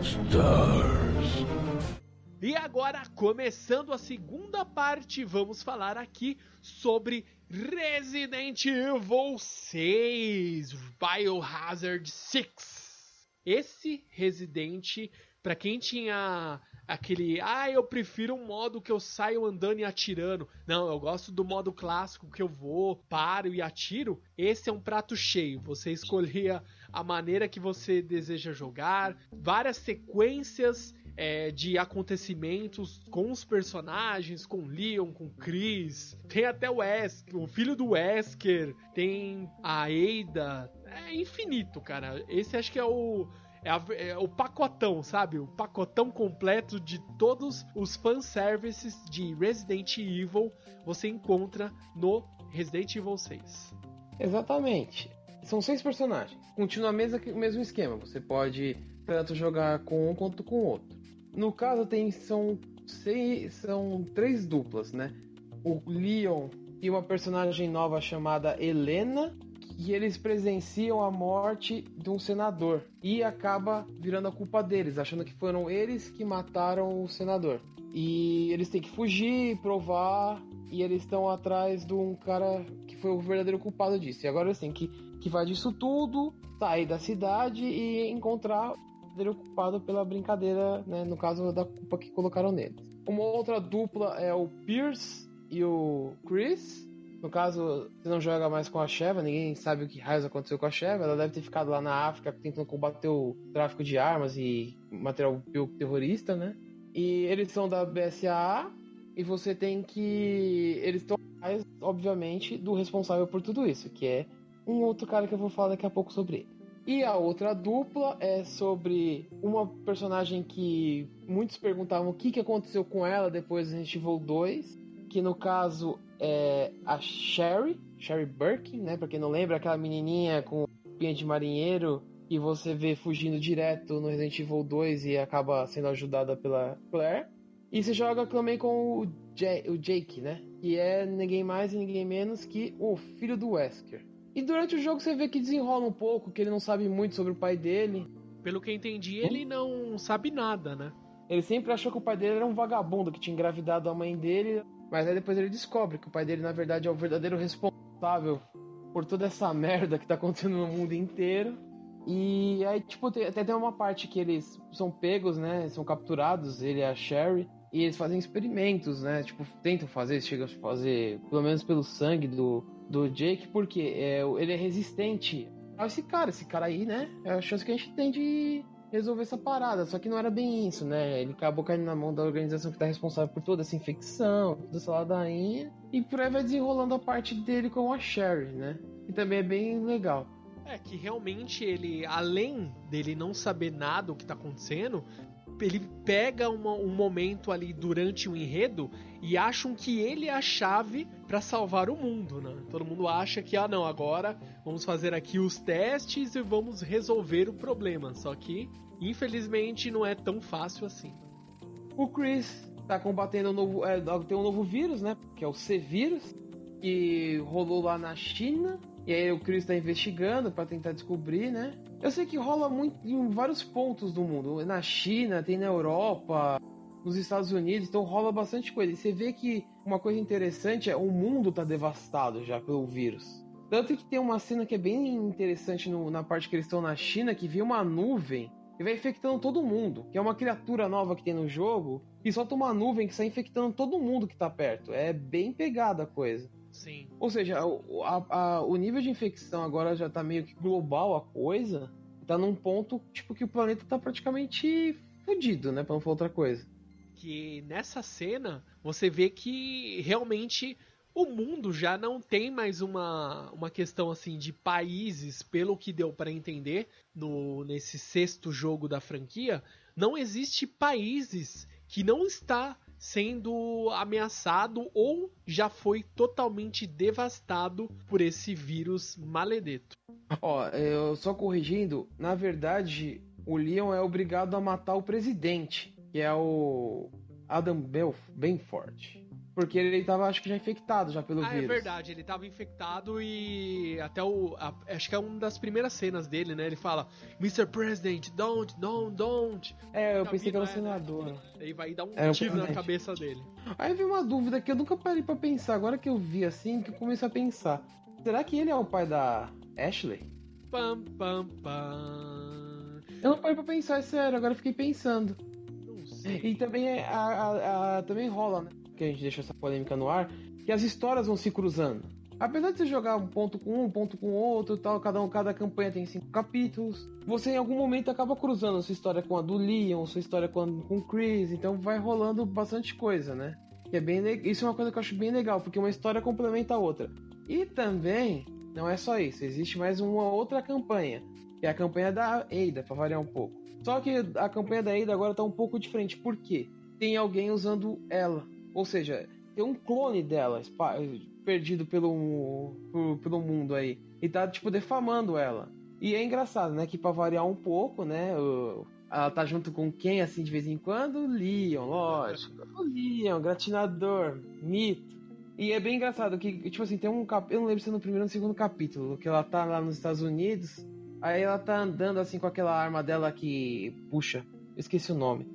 Stars. E agora, começando a segunda parte, vamos falar aqui sobre Resident Evil 6 Biohazard 6 esse Resident, para quem tinha aquele, ah, eu prefiro um modo que eu saio andando e atirando. Não, eu gosto do modo clássico que eu vou, paro e atiro. Esse é um prato cheio. Você escolhia a maneira que você deseja jogar, várias sequências é, de acontecimentos com os personagens, com Leon, com Chris. Tem até o Wesker, o filho do Wesker, tem a Ada. É infinito, cara. Esse acho que é o é, a, é, o pacotão, sabe? O pacotão completo de todos os fanservices de Resident Evil você encontra no Resident Evil 6. Exatamente. São seis personagens. Continua o mesmo esquema. Você pode tanto jogar com um quanto com o outro. No caso, tem são, seis, são três duplas, né? O Leon e uma personagem nova chamada Helena, que eles presenciam a morte de um senador e acaba virando a culpa deles, achando que foram eles que mataram o senador. E eles têm que fugir, provar, e eles estão atrás de um cara que foi o verdadeiro culpado disso. E agora eles têm que, que vai disso tudo, sair da cidade e encontrar dele ocupado pela brincadeira, né? No caso da culpa que colocaram neles. Uma outra dupla é o Pierce e o Chris. No caso, você não joga mais com a Sheva, ninguém sabe o que raios aconteceu com a Sheva. Ela deve ter ficado lá na África tentando combater o tráfico de armas e material terrorista, né? E eles são da BSAA e você tem que. Eles estão atrás, obviamente, do responsável por tudo isso, que é um outro cara que eu vou falar daqui a pouco sobre ele. E a outra dupla é sobre uma personagem que muitos perguntavam o que, que aconteceu com ela depois do Resident Evil 2, que no caso é a Sherry, Sherry Birkin, né? Pra quem não lembra, aquela menininha com pinha de marinheiro que você vê fugindo direto no Resident Evil 2 e acaba sendo ajudada pela Claire. E você joga também com o, J o Jake, né? Que é ninguém mais e ninguém menos que o filho do Wesker. E durante o jogo você vê que desenrola um pouco, que ele não sabe muito sobre o pai dele. Pelo que eu entendi, ele não sabe nada, né? Ele sempre achou que o pai dele era um vagabundo que tinha engravidado a mãe dele, mas aí depois ele descobre que o pai dele, na verdade, é o verdadeiro responsável por toda essa merda que tá acontecendo no mundo inteiro. E aí, tipo, tem, até tem uma parte que eles são pegos, né? São capturados, ele e a Sherry. E eles fazem experimentos, né? Tipo, tentam fazer, chegam a fazer, pelo menos pelo sangue do, do Jake, porque é, ele é resistente a esse cara. Esse cara aí, né? É a chance que a gente tem de resolver essa parada. Só que não era bem isso, né? Ele acabou caindo na mão da organização que tá responsável por toda essa infecção, toda essa ladainha. E por aí vai desenrolando a parte dele com a Sherry, né? E também é bem legal. É que realmente ele, além dele não saber nada o que tá acontecendo, ele pega uma, um momento ali durante o enredo e acham que ele é a chave para salvar o mundo, né? Todo mundo acha que, ah, não, agora vamos fazer aqui os testes e vamos resolver o problema. Só que, infelizmente, não é tão fácil assim. O Chris tá combatendo um novo, é, tem um novo vírus, né? Que é o C-vírus, que rolou lá na China. E aí o Chris tá investigando para tentar descobrir, né? Eu sei que rola muito em vários pontos do mundo. Na China, tem na Europa, nos Estados Unidos, então rola bastante coisa. E você vê que uma coisa interessante é o mundo tá devastado já pelo vírus. Tanto que tem uma cena que é bem interessante no, na parte que eles estão na China, que vem uma nuvem e vai infectando todo mundo. Que é uma criatura nova que tem no jogo, e solta uma nuvem que sai infectando todo mundo que tá perto. É bem pegada a coisa. Sim. Ou seja, o, a, a, o nível de infecção agora já tá meio que global a coisa. Tá num ponto, tipo, que o planeta tá praticamente fudido, né? Pra não falar outra coisa. Que nessa cena você vê que realmente o mundo já não tem mais uma, uma questão assim de países, pelo que deu para entender no nesse sexto jogo da franquia, não existe países que não está sendo ameaçado ou já foi totalmente devastado por esse vírus maledeto. Ó, eu só corrigindo, na verdade, o Leon é obrigado a matar o presidente, que é o Adam Belf Benford. Porque ele estava, acho que já infectado já pelo ah, vírus. é verdade, ele estava infectado e até o. A, acho que é uma das primeiras cenas dele, né? Ele fala: Mr. President, don't, don't, don't. É, eu pensei que era o senador. Né? Ele vai dar um tiro na cabeça dele. Aí veio uma dúvida que eu nunca parei pra pensar. Agora que eu vi assim, que eu comecei a pensar: será que ele é o pai da Ashley? Pam, pam, pam. Eu não parei pra pensar, é sério, agora eu fiquei pensando. Não sei. E também, é, a, a, a, também rola, né? Que a gente deixa essa polêmica no ar, que as histórias vão se cruzando. Apesar de você jogar um ponto com um, ponto com outro, tal, cada um, cada campanha tem cinco capítulos, você em algum momento acaba cruzando sua história com a do Leon, sua história com, a, com o Chris, então vai rolando bastante coisa, né? Que é bem isso é uma coisa que eu acho bem legal, porque uma história complementa a outra. E também não é só isso, existe mais uma outra campanha, que é a campanha da Ada, para variar um pouco. Só que a campanha da Ada agora tá um pouco diferente, por quê? Tem alguém usando ela. Ou seja, tem um clone dela perdido pelo, pelo mundo aí. E tá, tipo, defamando ela. E é engraçado, né? Que pra variar um pouco, né? O, ela tá junto com quem, assim, de vez em quando? Leon, lógico. O Leon, gratinador, mito. E é bem engraçado que, tipo assim, tem um cap... Eu não lembro se é no primeiro ou no segundo capítulo, que ela tá lá nos Estados Unidos. Aí ela tá andando assim com aquela arma dela que. Puxa, esqueci o nome.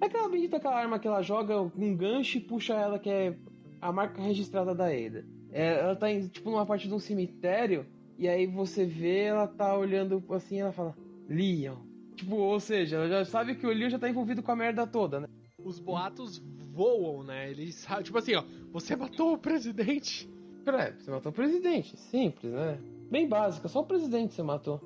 É aquela bendita aquela arma que ela joga um gancho e puxa ela, que é a marca registrada da Ada. É, ela tá em, tipo numa parte de um cemitério, e aí você vê ela tá olhando assim e ela fala, Leon. Tipo, ou seja, ela já sabe que o Leon já tá envolvido com a merda toda, né? Os boatos voam, né? Eles sabem, tipo assim, ó, você matou o presidente. É, você matou o presidente, simples, né? Bem básica, só o presidente você matou.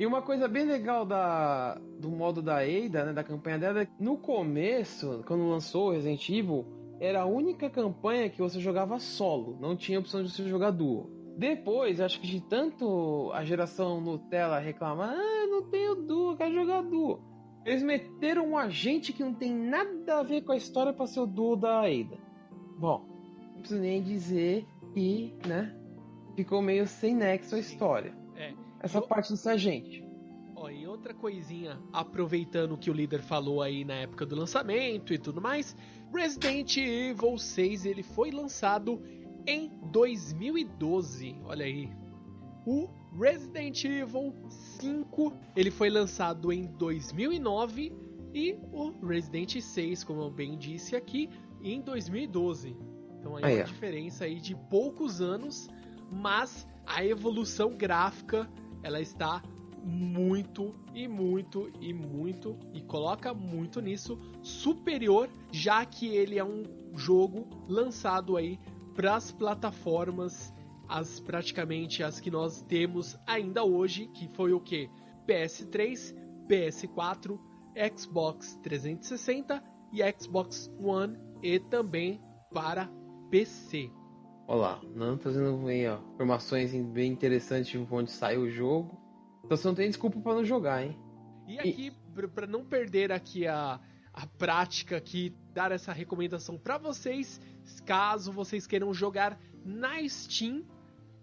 E uma coisa bem legal da, do modo da Ada, né, da campanha dela, é que no começo, quando lançou o Resident Evil, era a única campanha que você jogava solo, não tinha opção de você jogar duo. Depois, acho que de tanto a geração Nutella reclamar, ah, não tenho duo, quero jogar duo. Eles meteram um agente que não tem nada a ver com a história para ser o duo da Ada. Bom, não preciso nem dizer que, né, ficou meio sem nexo a história. É. Essa Eu- parte desse agente. Ó, e outra coisinha, aproveitando que o líder falou aí na época do lançamento e tudo mais, Resident Evil 6 ele foi lançado em 2012. Olha aí. O Resident Evil 5 ele foi lançado em 2009 e o Resident 6, como eu bem disse aqui, em 2012. Então aí, uma é. diferença aí de poucos anos, mas a evolução gráfica ela está muito e muito e muito e coloca muito nisso superior, já que ele é um jogo lançado aí para as plataformas as praticamente as que nós temos ainda hoje, que foi o que? PS3, PS4, Xbox 360 e Xbox One e também para PC. Olá, não trazendo bem, ó, informações bem interessantes de onde saiu o jogo. Então você não tem desculpa para não jogar, hein? E aqui, e... para não perder aqui a, a prática aqui, dar essa recomendação para vocês, caso vocês queiram jogar na Steam,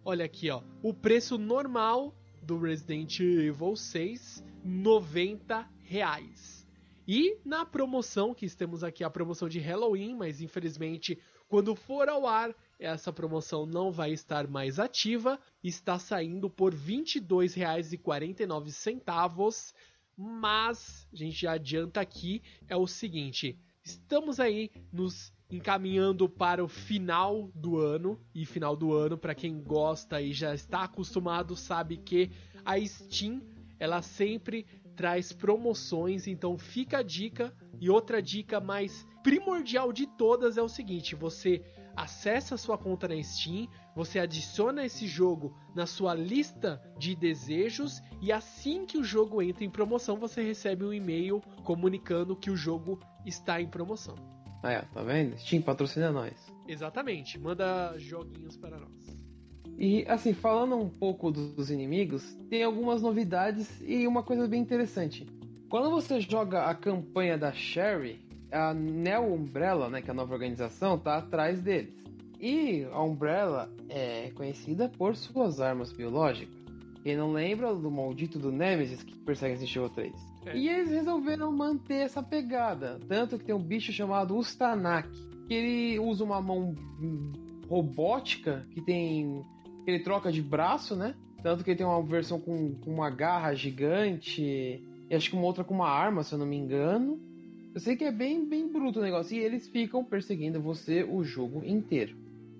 olha aqui, ó, o preço normal do Resident Evil 6, 90 reais. E na promoção, que temos aqui a promoção de Halloween, mas infelizmente quando for ao ar essa promoção não vai estar mais ativa, está saindo por R$ 22,49, mas a gente já adianta aqui é o seguinte, estamos aí nos encaminhando para o final do ano. E final do ano para quem gosta e já está acostumado sabe que a Steam ela sempre traz promoções, então fica a dica. E outra dica mais primordial de todas é o seguinte: você acessa a sua conta na Steam, você adiciona esse jogo na sua lista de desejos e assim que o jogo entra em promoção, você recebe um e-mail comunicando que o jogo está em promoção. Ah, é, tá vendo? Steam patrocina nós. Exatamente, manda joguinhos para nós. E assim, falando um pouco dos inimigos, tem algumas novidades e uma coisa bem interessante. Quando você joga a campanha da Sherry, a Neo Umbrella, né, que é a nova organização, tá atrás deles. E a Umbrella é conhecida por suas armas biológicas. Quem não lembra do maldito do Nemesis que persegue Resident Evil 3? É. E eles resolveram manter essa pegada. Tanto que tem um bicho chamado Ustanak, que ele usa uma mão robótica que tem. que ele troca de braço, né? Tanto que ele tem uma versão com, com uma garra gigante. E acho que uma outra com uma arma, se eu não me engano. Eu sei que é bem, bem bruto o negócio. E eles ficam perseguindo você o jogo inteiro.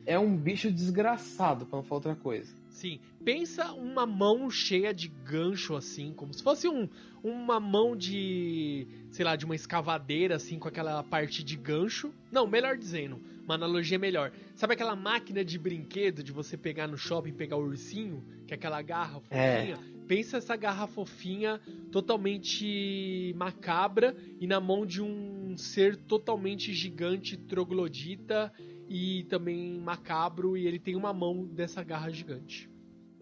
É um bicho desgraçado, pra não falar outra coisa. Sim. Pensa uma mão cheia de gancho, assim, como se fosse um, uma mão de. sei lá, de uma escavadeira, assim, com aquela parte de gancho. Não, melhor dizendo, uma analogia melhor. Sabe aquela máquina de brinquedo de você pegar no shopping pegar o ursinho? Que é aquela garra é. Pensa essa garra fofinha, totalmente macabra e na mão de um ser totalmente gigante, troglodita e também macabro, e ele tem uma mão dessa garra gigante.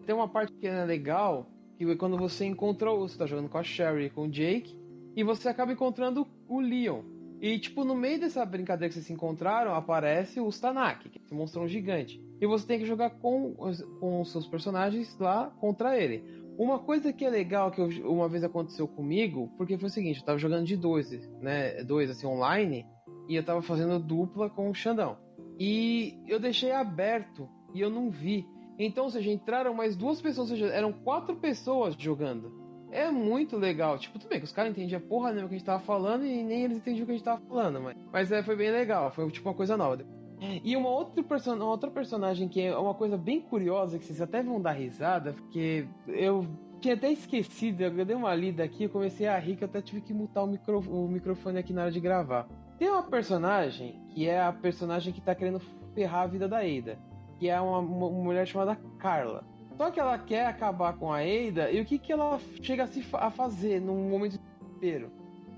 Tem uma parte que é legal, que é quando você encontra, você tá jogando com a Sherry, com o Jake, e você acaba encontrando o Leon. E, tipo, no meio dessa brincadeira que vocês se encontraram, aparece o Stanak, que é esse monstrão gigante. E você tem que jogar com, com os seus personagens lá contra ele. Uma coisa que é legal que eu, uma vez aconteceu comigo, porque foi o seguinte, eu tava jogando de dois, né? Dois assim online, e eu tava fazendo dupla com o Xandão. E eu deixei aberto e eu não vi. Então, ou seja, entraram mais duas pessoas, ou seja, eram quatro pessoas jogando. É muito legal. Tipo, tudo bem que os caras entendiam porra nenhuma que a gente tava falando e nem eles entendiam o que a gente tava falando, mas, mas é, foi bem legal. Foi tipo uma coisa nova. E uma outra, uma outra personagem que é uma coisa bem curiosa, que vocês até vão dar risada, porque eu tinha até esquecido, eu dei uma lida aqui, eu comecei a rir, que eu até tive que mutar o, micro o microfone aqui na hora de gravar. Tem uma personagem que é a personagem que tá querendo ferrar a vida da Ada, que é uma, uma mulher chamada Carla. Só que ela quer acabar com a Ada, e o que, que ela chega a, se a fazer num momento de desespero?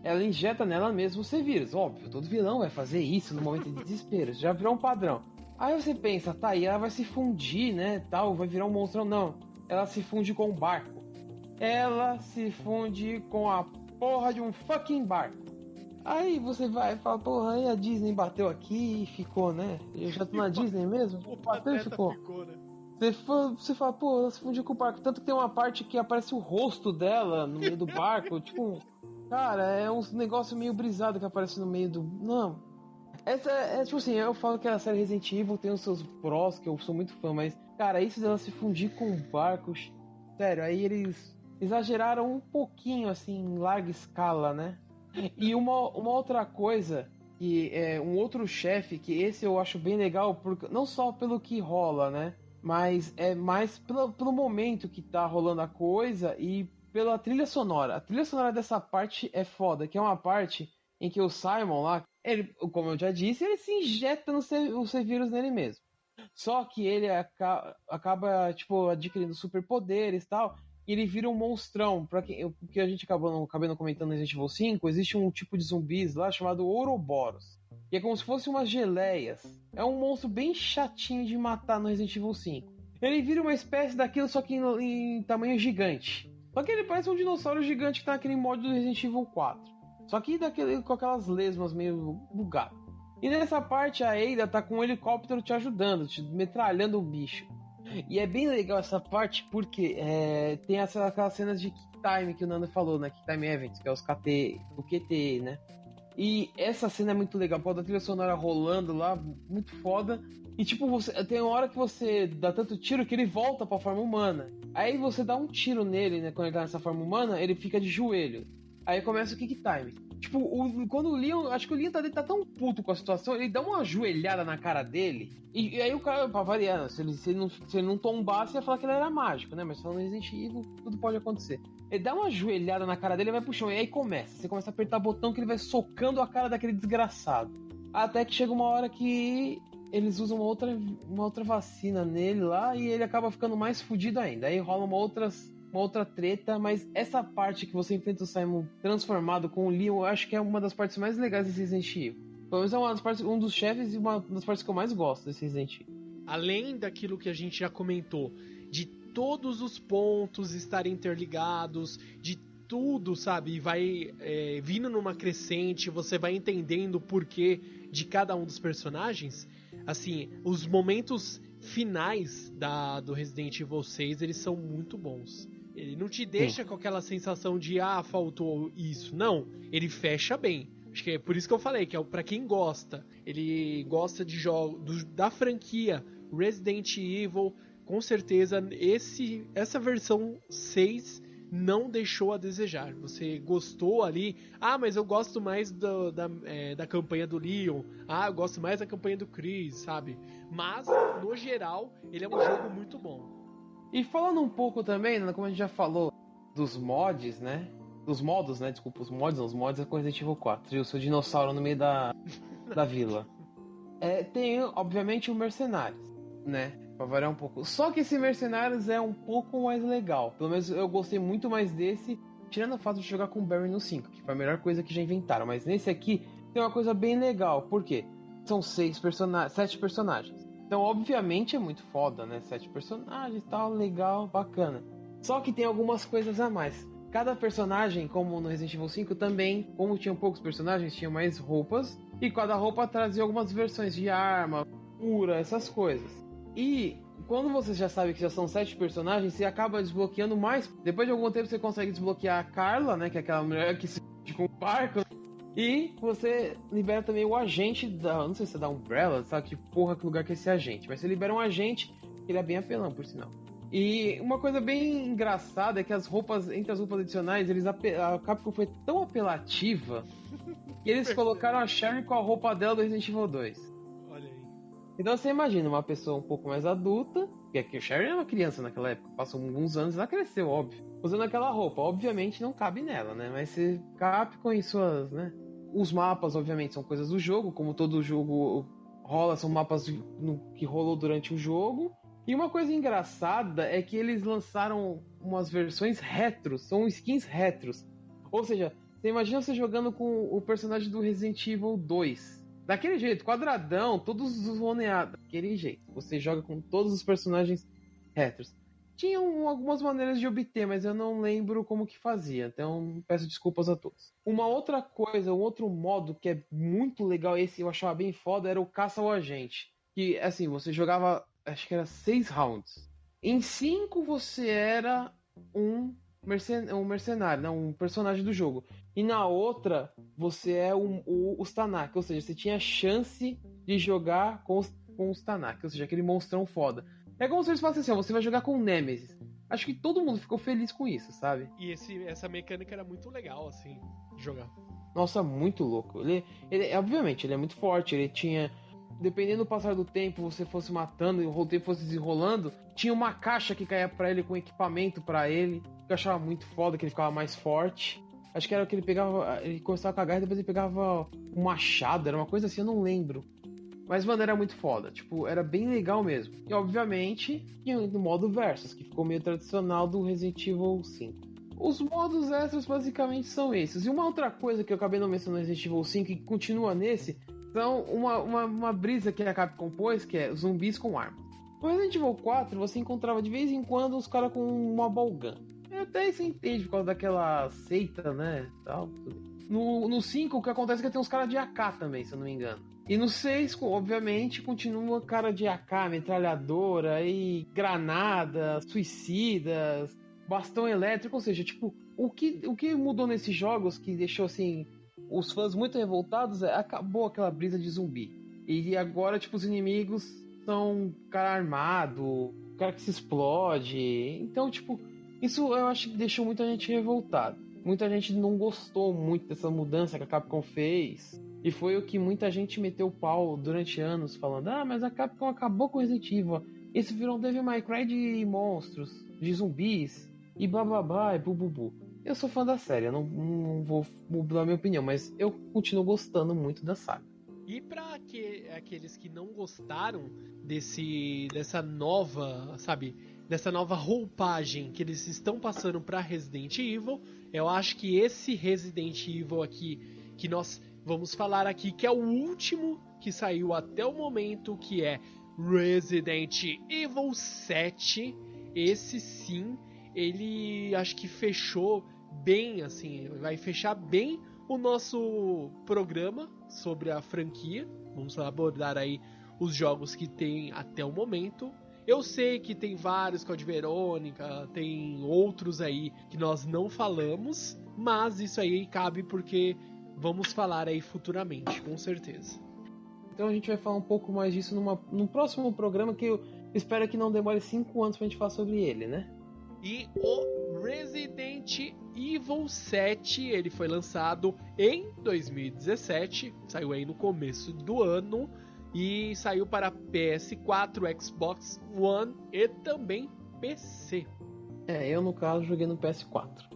Ela injeta nela mesmo o C-Vírus. Óbvio, todo vilão vai fazer isso no momento de desespero. Já virou um padrão. Aí você pensa, tá, e ela vai se fundir, né, tal, vai virar um monstro. Não, ela se funde com um barco. Ela se funde com a porra de um fucking barco. Aí você vai e fala, porra, aí a Disney bateu aqui e ficou, né? Eu já tô na Disney mesmo? O bateu e ficou. ficou né? Você, você fala, pô, ela se fundiu com o barco. Tanto que tem uma parte que aparece o rosto dela no meio do barco. tipo, cara, é um negócio meio brisado que aparece no meio do. Não. Essa é, tipo assim, eu falo que a série Resident Evil tem os seus prós, que eu sou muito fã, mas, cara, isso dela se fundir com o barco. Sério, aí eles exageraram um pouquinho, assim, em larga escala, né? E uma, uma outra coisa que é um outro chefe que esse eu acho bem legal, porque não só pelo que rola, né? Mas é mais pelo, pelo momento que tá rolando a coisa e pela trilha sonora. A trilha sonora dessa parte é foda, que é uma parte em que o Simon lá, ele, como eu já disse, ele se injeta no o C-Vírus nele mesmo. Só que ele acaba, acaba tipo, adquirindo superpoderes e tal, e ele vira um monstrão. Pra quem, que a gente acabou não, acabando comentando no Resident Evil 5, existe um tipo de zumbis lá chamado Ouroboros. Que é como se fosse umas geleias. É um monstro bem chatinho de matar no Resident Evil 5. Ele vira uma espécie daquilo, só que em, em tamanho gigante. Só que ele parece um dinossauro gigante que tá naquele mod do Resident Evil 4. Só que daquele, com aquelas lesmas meio bugadas. E nessa parte a Ada tá com um helicóptero te ajudando, te metralhando o bicho. E é bem legal essa parte porque é, tem essa, aquelas cenas de Kick Time que o Nando falou, né? Kick Time Events, que é os KT, o QT, né? E essa cena é muito legal, pô, a trilha sonora rolando lá, muito foda. E tipo, você tem uma hora que você dá tanto tiro que ele volta pra forma humana. Aí você dá um tiro nele, né? Quando ele tá nessa forma humana, ele fica de joelho. Aí começa o kick time. Tipo, o, quando o Leon. Acho que o Leon tá, tá tão puto com a situação, ele dá uma joelhada na cara dele. E, e aí o cara, pra variar, se ele, se, ele não, se ele não tombasse, ia falar que ele era mágico, né? Mas falando Resident Evil, tudo pode acontecer. Ele dá uma joelhada na cara dele e vai pro chão. E aí começa. Você começa a apertar o botão que ele vai socando a cara daquele desgraçado. Até que chega uma hora que eles usam uma outra, uma outra vacina nele lá e ele acaba ficando mais fudido ainda. Aí rola uma outras uma outra treta, mas essa parte que você enfrenta o Simon transformado com o Leon, eu acho que é uma das partes mais legais desse Resident Evil. Pelo menos é uma das partes, um dos chefes e uma das partes que eu mais gosto desse Resident Evil. Além daquilo que a gente já comentou, de todos os pontos estarem interligados, de tudo, sabe? E vai é, vindo numa crescente, você vai entendendo o porquê de cada um dos personagens. Assim, os momentos finais da, do Resident Evil 6, eles são muito bons. Ele não te deixa Sim. com aquela sensação de ah, faltou isso. Não, ele fecha bem. Acho que é por isso que eu falei que é para quem gosta. Ele gosta de jogos da franquia Resident Evil, com certeza esse essa versão 6 não deixou a desejar. Você gostou ali, ah, mas eu gosto mais do, da, é, da campanha do Leon, ah, eu gosto mais da campanha do Chris, sabe? Mas, no geral, ele é um jogo muito bom. E falando um pouco também, né, como a gente já falou, dos mods, né? Dos modos, né? Desculpa, os mods não, os mods é com Resident Evil 4. E o seu dinossauro no meio da, da vila. É, tem, obviamente, o Mercenários, né? Pra variar um pouco. Só que esse Mercenários é um pouco mais legal. Pelo menos eu gostei muito mais desse, tirando o fato de jogar com o Barry no 5, que foi a melhor coisa que já inventaram. Mas nesse aqui tem uma coisa bem legal. Por quê? São seis personagens, sete personagens. Então, obviamente, é muito foda, né? Sete personagens tal, legal, bacana. Só que tem algumas coisas a mais. Cada personagem, como no Resident Evil 5, também, como tinham poucos personagens, tinha mais roupas. E cada roupa trazia algumas versões de arma, cura, essas coisas. E quando você já sabe que já são sete personagens, você acaba desbloqueando mais. Depois de algum tempo você consegue desbloquear a Carla, né? Que é aquela mulher que se com o barco. E você libera também o agente da. Não sei se é da Umbrella, sabe que porra que lugar que é esse agente. Mas você libera um agente, ele é bem apelão, por sinal. E uma coisa bem engraçada é que as roupas, entre as roupas adicionais, eles a Capcom foi tão apelativa que eles colocaram a Sherry com a roupa dela do Resident Evil 2. Então você imagina uma pessoa um pouco mais adulta, que aqui o Sherry era uma criança naquela época, passou alguns anos e ela cresceu, óbvio. Usando aquela roupa, obviamente não cabe nela, né? Mas se Capcom em suas, né? Os mapas, obviamente, são coisas do jogo, como todo jogo rola, são mapas no, que rolou durante o jogo. E uma coisa engraçada é que eles lançaram umas versões retros, são skins retros. Ou seja, você imagina você jogando com o personagem do Resident Evil 2. Daquele jeito, quadradão, todos zoneados. Daquele jeito. Você joga com todos os personagens retros. Tinham algumas maneiras de obter, mas eu não lembro como que fazia, então peço desculpas a todos. Uma outra coisa, um outro modo que é muito legal, esse eu achava bem foda, era o caça ao agente. Que, assim, você jogava, acho que era seis rounds. Em 5 você era um, mercen um mercenário, não, um personagem do jogo. E na outra, você é um, o, os ou seja, você tinha chance de jogar com os, com os Tanak, ou seja, aquele monstrão foda. É como se eles falassem assim, ó, você vai jogar com o Nemesis. Acho que todo mundo ficou feliz com isso, sabe? E esse, essa mecânica era muito legal, assim, de jogar. Nossa, muito louco. Ele, ele, obviamente, ele é muito forte, ele tinha dependendo do passar do tempo, você fosse matando e o roteiro fosse desenrolando, tinha uma caixa que caía para ele com equipamento para ele, eu achava muito foda, que ele ficava mais forte. Acho que era que ele pegava, ele começava a cagar e depois ele pegava um machado, era uma coisa assim, eu não lembro. Mas, mano, era muito foda. Tipo, era bem legal mesmo. E, obviamente, tinha o modo Versus, que ficou meio tradicional do Resident Evil 5. Os modos extras basicamente são esses. E uma outra coisa que eu acabei não mencionando no Resident Evil 5 e continua nesse são uma, uma, uma brisa que a Capcom pôs, que é zumbis com armas. No Resident Evil 4, você encontrava de vez em quando os caras com uma bolgan. Até isso entende por causa daquela seita, né? Tal, no, no 5, o que acontece é que tem uns caras de AK também, se eu não me engano. E no 6, obviamente, continua cara de AK, metralhadora e granada, suicidas, bastão elétrico, ou seja, tipo, o que, o que mudou nesses jogos que deixou assim os fãs muito revoltados, é, acabou aquela brisa de zumbi. E agora, tipo, os inimigos são cara armado, cara que se explode. Então, tipo, isso eu acho que deixou muita gente revoltada. Muita gente não gostou muito dessa mudança que a Capcom fez. E foi o que muita gente meteu pau durante anos, falando: ah, mas a Capcom acabou com Resident Evil. Isso virou um Devil May Cry de monstros, de zumbis, e blá blá blá, e bu bu bu. Eu sou fã da série, eu não, não vou mudar minha opinião, mas eu continuo gostando muito da saga. E para aqueles que não gostaram desse dessa nova, sabe, dessa nova roupagem que eles estão passando para Resident Evil, eu acho que esse Resident Evil aqui que nós vamos falar aqui, que é o último que saiu até o momento, que é Resident Evil 7, esse sim, ele acho que fechou bem, assim, vai fechar bem o nosso programa sobre a franquia. Vamos abordar aí os jogos que tem até o momento. Eu sei que tem vários Code Verônica, tem outros aí que nós não falamos, mas isso aí cabe porque vamos falar aí futuramente, com certeza. Então a gente vai falar um pouco mais disso numa, num próximo programa que eu espero que não demore 5 anos pra gente falar sobre ele, né? E o Resident Evil 7, ele foi lançado em 2017, saiu aí no começo do ano e saiu para PS4, Xbox One e também PC. É, eu no caso joguei no PS4.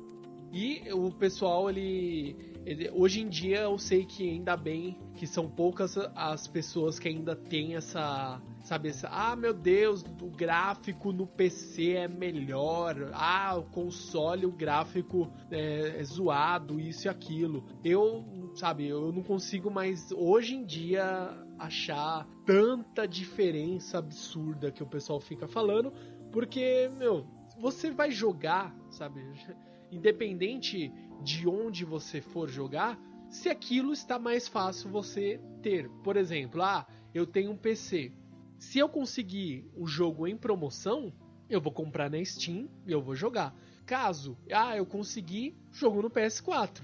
E o pessoal, ele, ele, Hoje em dia eu sei que ainda bem que são poucas as pessoas que ainda têm essa. Sabe, essa, ah meu Deus, o gráfico no PC é melhor. Ah, o console, o gráfico é, é zoado, isso e aquilo. Eu, sabe, eu não consigo mais hoje em dia achar tanta diferença absurda que o pessoal fica falando, porque, meu, você vai jogar, sabe? independente de onde você for jogar, se aquilo está mais fácil você ter. Por exemplo, ah, eu tenho um PC. Se eu conseguir o jogo em promoção, eu vou comprar na Steam e eu vou jogar. Caso, ah, eu consegui jogo no PS4,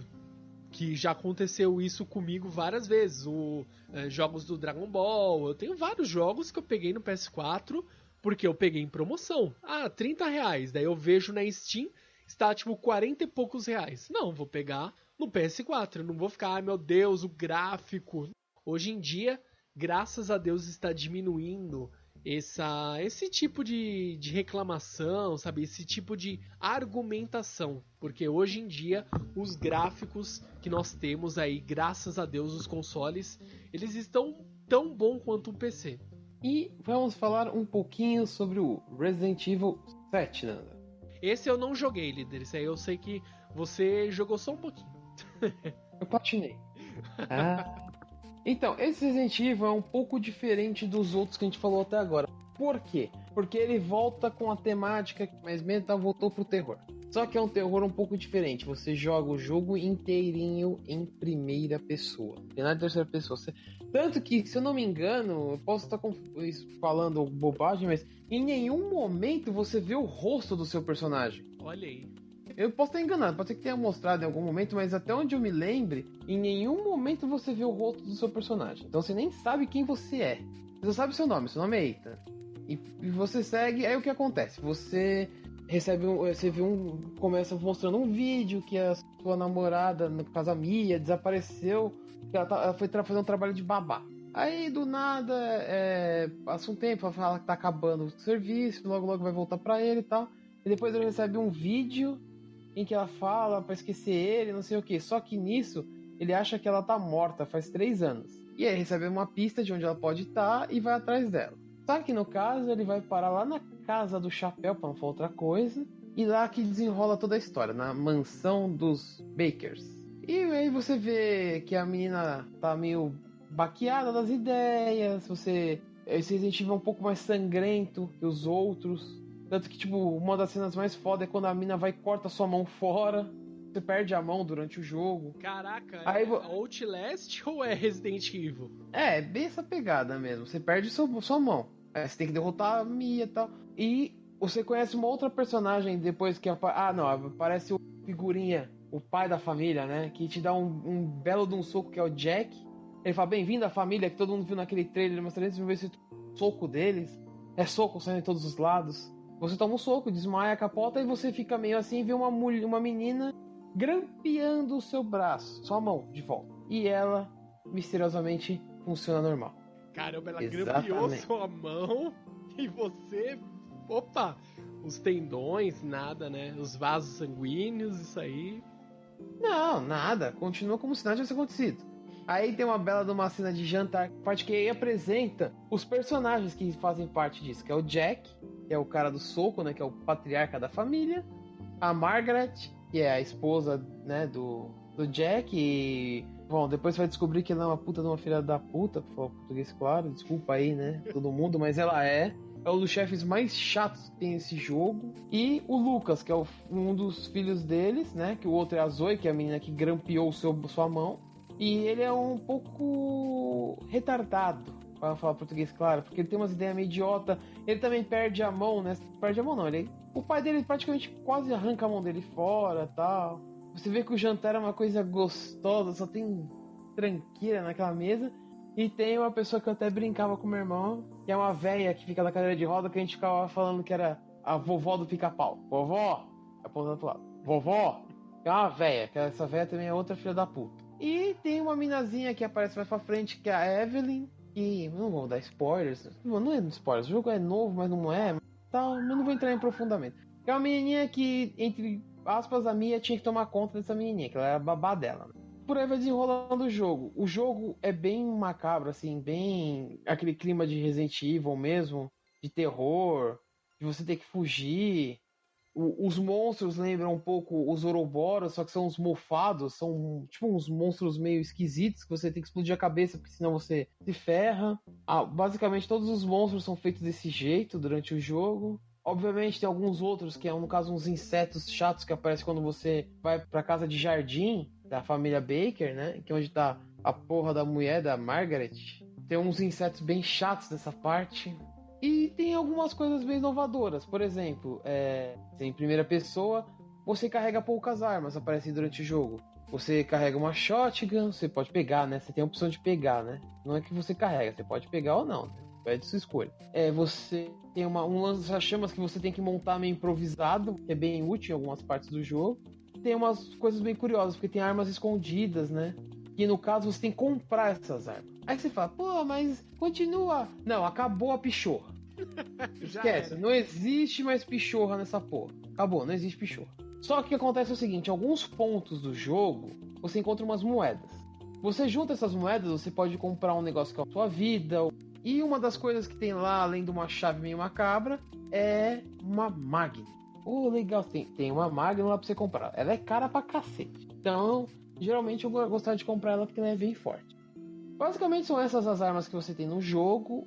que já aconteceu isso comigo várias vezes. O é, jogos do Dragon Ball, eu tenho vários jogos que eu peguei no PS4 porque eu peguei em promoção. Ah, 30 reais. Daí eu vejo na Steam está tipo 40 e poucos reais. Não, vou pegar no PS4, não vou ficar, ai meu Deus, o gráfico. Hoje em dia, graças a Deus, está diminuindo essa, esse tipo de, de reclamação, sabe? Esse tipo de argumentação. Porque hoje em dia, os gráficos que nós temos aí, graças a Deus, os consoles, eles estão tão bom quanto o PC. E vamos falar um pouquinho sobre o Resident Evil 7, Nanda. Esse eu não joguei, líder. Esse aí eu sei que você jogou só um pouquinho. eu patinei. Ah. Então, esse Resident Evil é um pouco diferente dos outros que a gente falou até agora. Por quê? Porque ele volta com a temática, mas Mental voltou pro terror. Só que é um terror um pouco diferente. Você joga o jogo inteirinho em primeira pessoa. Nada de terceira pessoa. Você... Tanto que, se eu não me engano, eu posso estar falando bobagem, mas em nenhum momento você vê o rosto do seu personagem. Olha aí. Eu posso estar enganado, pode ser que tenha mostrado em algum momento, mas até onde eu me lembre, em nenhum momento você vê o rosto do seu personagem. Então você nem sabe quem você é. Você sabe o seu nome, seu nome é Eita. E, e você segue, aí o que acontece? Você recebe um, você vê um começa mostrando um vídeo que a sua namorada, no caso a Mia, desapareceu, ela, tá, ela foi fazer um trabalho de babá. Aí do nada, é, passa um tempo, ela fala que tá acabando o serviço, logo logo vai voltar para ele e tal. E depois ele recebe um vídeo em que ela fala para esquecer ele, não sei o que. Só que nisso ele acha que ela tá morta faz três anos. E aí recebe uma pista de onde ela pode estar tá, e vai atrás dela. Só que no caso ele vai parar lá na casa do chapéu, para não falar outra coisa, e lá que desenrola toda a história, na mansão dos Bakers. E aí você vê que a menina tá meio baqueada das ideias, você. Esse Resident Evil é um pouco mais sangrento que os outros. Tanto que, tipo, uma das cenas mais foda é quando a mina vai e corta sua mão fora. Você perde a mão durante o jogo. Caraca, Aí, é Outlast ou é Resident Evil? É, bem essa pegada mesmo. Você perde sua mão. É, você tem que derrotar a Mia e tal. E você conhece uma outra personagem depois que. Ah, não, aparece o figurinha, o pai da família, né? Que te dá um, um belo de um soco que é o Jack. Ele fala: Bem-vindo à família, que todo mundo viu naquele trailer, mas vocês ver esse soco deles. É soco saindo de todos os lados. Você toma um soco, desmaia, capota e você fica meio assim e vê uma, mulher, uma menina grampeando o seu braço, sua mão de volta. E ela misteriosamente funciona normal. Caramba, ela Exatamente. grampeou sua mão e você. Opa! Os tendões, nada, né? Os vasos sanguíneos, isso aí. Não, nada. Continua como se nada tivesse acontecido. Aí tem uma bela de uma cena de jantar, parte que aí apresenta os personagens que fazem parte disso, que é o Jack, que é o cara do soco, né, que é o patriarca da família, a Margaret, que é a esposa, né, do, do Jack e Bom, depois você vai descobrir que ela é uma puta de uma filha da puta, por falar português claro, desculpa aí, né, todo mundo, mas ela é. É um dos chefes mais chatos que tem esse jogo. E o Lucas, que é um dos filhos deles, né, que o outro é a Zoe, que é a menina que grampeou seu, sua mão. E ele é um pouco retardado, para falar português claro, porque ele tem umas ideias meio idiota. Ele também perde a mão, né? Perde a mão não, ele, o pai dele praticamente quase arranca a mão dele fora, tal. Você vê que o jantar é uma coisa gostosa, só tem tranqueira naquela mesa. E tem uma pessoa que eu até brincava com meu irmão, que é uma velha que fica na cadeira de roda, que a gente ficava falando que era a vovó do pica-pau. Vovó! Apontando pro lado. Vovó! É uma velha, que essa velha também é outra filha da puta. E tem uma minazinha que aparece mais pra frente, que é a Evelyn. E não vou dar spoilers. Não, não é spoilers, o jogo é novo, mas não é. Tal, mas não vou entrar em aprofundamento. É uma menininha que, entre aspas, a Mia tinha que tomar conta dessa menininha, que ela era babá dela. Né? Por aí vai desenrolando o jogo. O jogo é bem macabro, assim, bem aquele clima de Resident Evil mesmo, de terror, de você ter que fugir. O, os monstros lembram um pouco os Ouroboros, só que são os mofados, são tipo uns monstros meio esquisitos que você tem que explodir a cabeça, porque senão você se ferra. Ah, basicamente todos os monstros são feitos desse jeito durante o jogo. Obviamente tem alguns outros que é no caso uns insetos chatos que aparecem quando você vai para casa de jardim da família Baker, né? Que é onde tá a porra da mulher da Margaret. Tem uns insetos bem chatos nessa parte. E tem algumas coisas bem inovadoras. Por exemplo, é, em primeira pessoa, você carrega poucas armas aparecem durante o jogo. Você carrega uma shotgun, você pode pegar, né? Você tem a opção de pegar, né? Não é que você carrega, você pode pegar ou não. Né? É de sua escolha. É, você tem uma, um lança-chamas que você tem que montar meio improvisado, que é bem útil em algumas partes do jogo. Tem umas coisas bem curiosas, porque tem armas escondidas, né? E no caso você tem que comprar essas armas. Aí você fala, pô, mas continua. Não, acabou a pichorra. Esquece, não existe mais pichorra nessa porra. Acabou, não existe pichorra. Só que o que acontece é o seguinte: alguns pontos do jogo você encontra umas moedas. Você junta essas moedas, você pode comprar um negócio que é a sua vida, e uma das coisas que tem lá, além de uma chave meio macabra, é uma Magnum. Oh, legal, tem, tem uma Magnum lá pra você comprar. Ela é cara pra cacete. Então, geralmente eu gostaria de comprar ela porque ela é bem forte. Basicamente são essas as armas que você tem no jogo.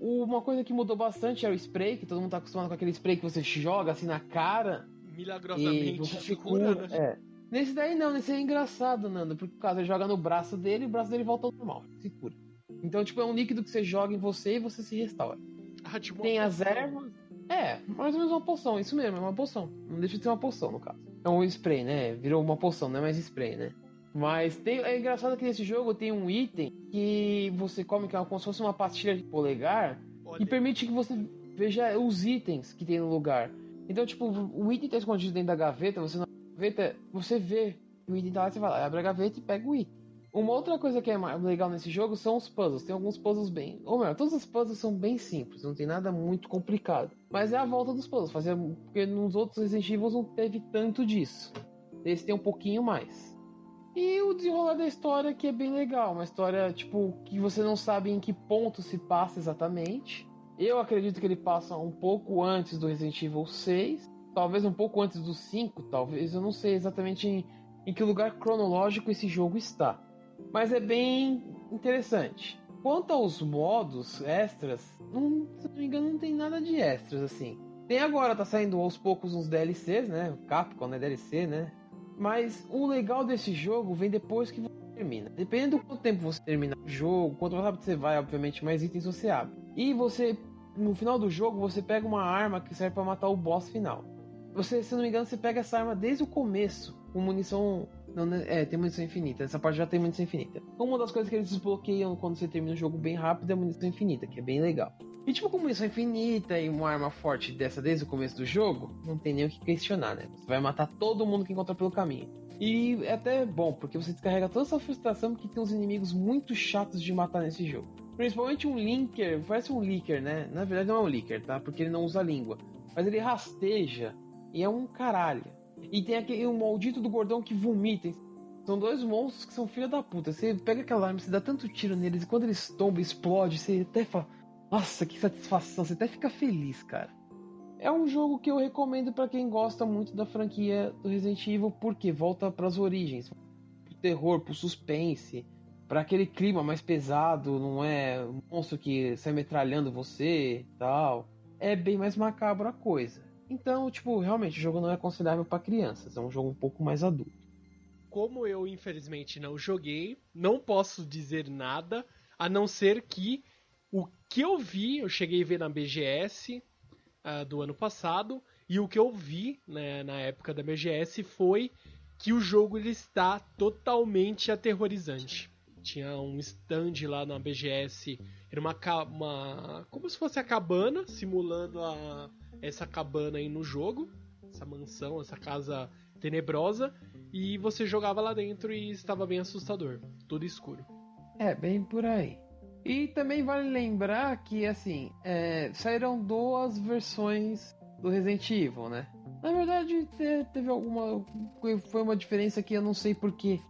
Uma coisa que mudou bastante é o spray, que todo mundo tá acostumado com aquele spray que você joga assim na cara. Milagrosamente você se cura, cura, né? é. Nesse daí não, nesse é engraçado, Nando, porque caso ele joga no braço dele e o braço dele volta ao normal, se cura. Então, tipo, é um líquido que você joga em você e você se restaura. Ah, tipo, Tem as poção. ervas. É, mais ou menos uma poção, isso mesmo, é uma poção. Não deixa de ser uma poção, no caso. É um spray, né? Virou uma poção, não é mais spray, né? Mas tem, é engraçado que nesse jogo tem um item que você come, que é como se fosse uma pastilha de polegar, Olha, e permite que você veja os itens que tem no lugar. Então, tipo, o item tá escondido dentro da gaveta, você na gaveta, você vê o item tá lá, você vai lá, abre a gaveta e pega o item. Uma outra coisa que é legal nesse jogo são os puzzles. Tem alguns puzzles bem. Ou melhor, todos os puzzles são bem simples, não tem nada muito complicado. Mas é a volta dos puzzles, fazer, porque nos outros Resident Evil não teve tanto disso. Esse tem um pouquinho mais. E o desenrolar da história que é bem legal. Uma história, tipo, que você não sabe em que ponto se passa exatamente. Eu acredito que ele passa um pouco antes do Resident Evil 6. Talvez um pouco antes do 5, talvez. Eu não sei exatamente em, em que lugar cronológico esse jogo está. Mas é bem interessante. Quanto aos modos extras, não, se não me engano, não tem nada de extras assim. Tem agora, tá saindo aos poucos uns DLCs, né? Capcom, né? DLC, né? Mas o legal desse jogo vem depois que você termina. Dependendo do quanto tempo você termina o jogo, quanto mais rápido você vai, obviamente, mais itens você abre. E você, no final do jogo, você pega uma arma que serve para matar o boss final. Você, se não me engano, você pega essa arma desde o começo, com munição. Não, né? é, tem munição infinita. Essa parte já tem munição infinita. Uma das coisas que eles desbloqueiam quando você termina o jogo bem rápido é munição infinita, que é bem legal. E tipo, com munição infinita e uma arma forte dessa desde o começo do jogo, não tem nem o que questionar, né? Você vai matar todo mundo que encontra pelo caminho. E é até bom, porque você descarrega toda essa frustração porque tem uns inimigos muito chatos de matar nesse jogo. Principalmente um Linker, parece um Licker, né? Na verdade não é um Licker, tá? Porque ele não usa língua. Mas ele rasteja e é um caralho. E tem aquele um maldito do gordão que vomita. São dois monstros que são filha da puta. Você pega aquela arma, você dá tanto tiro neles e quando eles tombam, explode, você até fala. Nossa, que satisfação, você até fica feliz, cara. É um jogo que eu recomendo para quem gosta muito da franquia do Resident Evil, porque volta para as origens, pro terror, pro suspense, para aquele clima mais pesado, não é um monstro que sai metralhando você, tal. É bem mais macabro a coisa. Então, tipo, realmente o jogo não é considerável para crianças, é um jogo um pouco mais adulto. como eu infelizmente não joguei, não posso dizer nada a não ser que o que eu vi, eu cheguei a ver na BGS ah, do ano passado, e o que eu vi né, na época da BGS foi que o jogo ele está totalmente aterrorizante. Tinha um stand lá na BGS, era uma, uma como se fosse a cabana, simulando a, essa cabana aí no jogo, essa mansão, essa casa tenebrosa, e você jogava lá dentro e estava bem assustador, tudo escuro. É, bem por aí. E também vale lembrar que, assim, é, saíram duas versões do Resident Evil, né? Na verdade, te- teve alguma. Foi uma diferença que eu não sei por que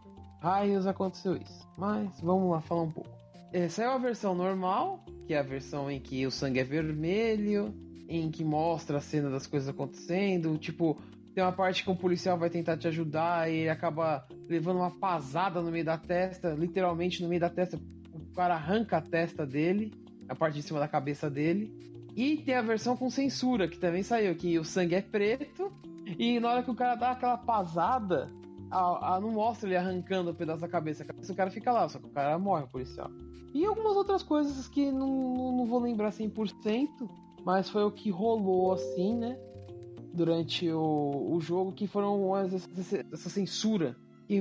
raios aconteceu isso. Mas vamos lá falar um pouco. É, saiu a versão normal, que é a versão em que o sangue é vermelho, em que mostra a cena das coisas acontecendo. Tipo, tem uma parte que um policial vai tentar te ajudar e ele acaba levando uma pasada no meio da testa, literalmente no meio da testa. O cara arranca a testa dele, a parte de cima da cabeça dele. E tem a versão com censura, que também saiu, que o sangue é preto. E na hora que o cara dá aquela pasada, a, a- não mostra ele arrancando o pedaço da cabeça. A cabeça do cara fica lá, só que o cara morre, o policial. E algumas outras coisas que não, não, não vou lembrar 100%, mas foi o que rolou assim, né? Durante o, o jogo, que foram essa, essa censura. E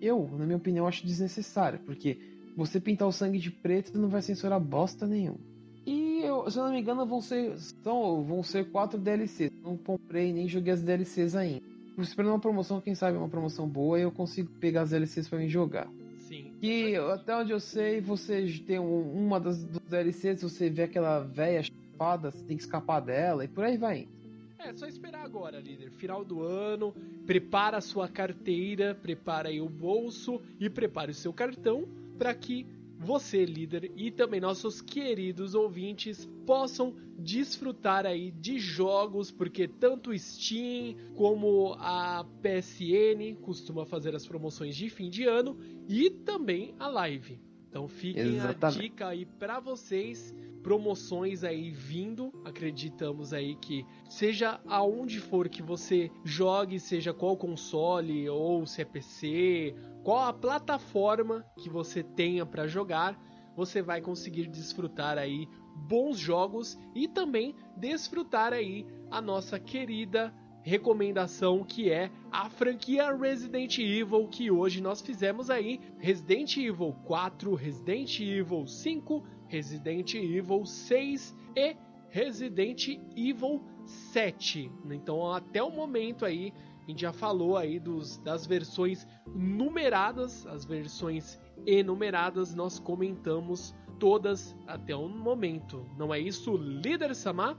eu, na minha opinião, acho desnecessária, porque você pintar o sangue de preto não vai censurar bosta nenhuma. E eu, se eu não me engano, vão ser, são, vão ser quatro DLCs. Não comprei nem joguei as DLCs ainda. Esperando uma promoção, quem sabe uma promoção boa, e eu consigo pegar as DLCs pra mim jogar. Sim. Que até onde eu sei, você tem um- uma das DLCs, você vê aquela velha chapada, você tem que escapar dela e por aí vai. indo. É, só esperar agora, líder. Final do ano, prepara a sua carteira, prepara aí o bolso e prepare o seu cartão para que você, líder, e também nossos queridos ouvintes possam desfrutar aí de jogos, porque tanto Steam como a PSN costuma fazer as promoções de fim de ano e também a Live. Então fiquem Exatamente. a dica aí para vocês, promoções aí vindo, acreditamos aí que seja aonde for que você jogue, seja qual console ou se é PC, qual a plataforma que você tenha para jogar, você vai conseguir desfrutar aí bons jogos e também desfrutar aí a nossa querida recomendação que é a franquia Resident Evil que hoje nós fizemos aí Resident Evil 4, Resident Evil 5, Resident Evil 6 e Resident Evil 7. Então até o momento aí a gente já falou aí dos, das versões numeradas, as versões enumeradas nós comentamos todas até o momento. Não é isso, líder Samar?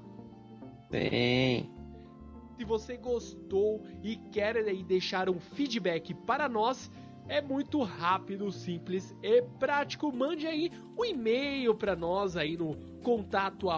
Sim. Se você gostou e quer aí deixar um feedback para nós, é muito rápido, simples e prático. Mande aí um e-mail para nós aí no contato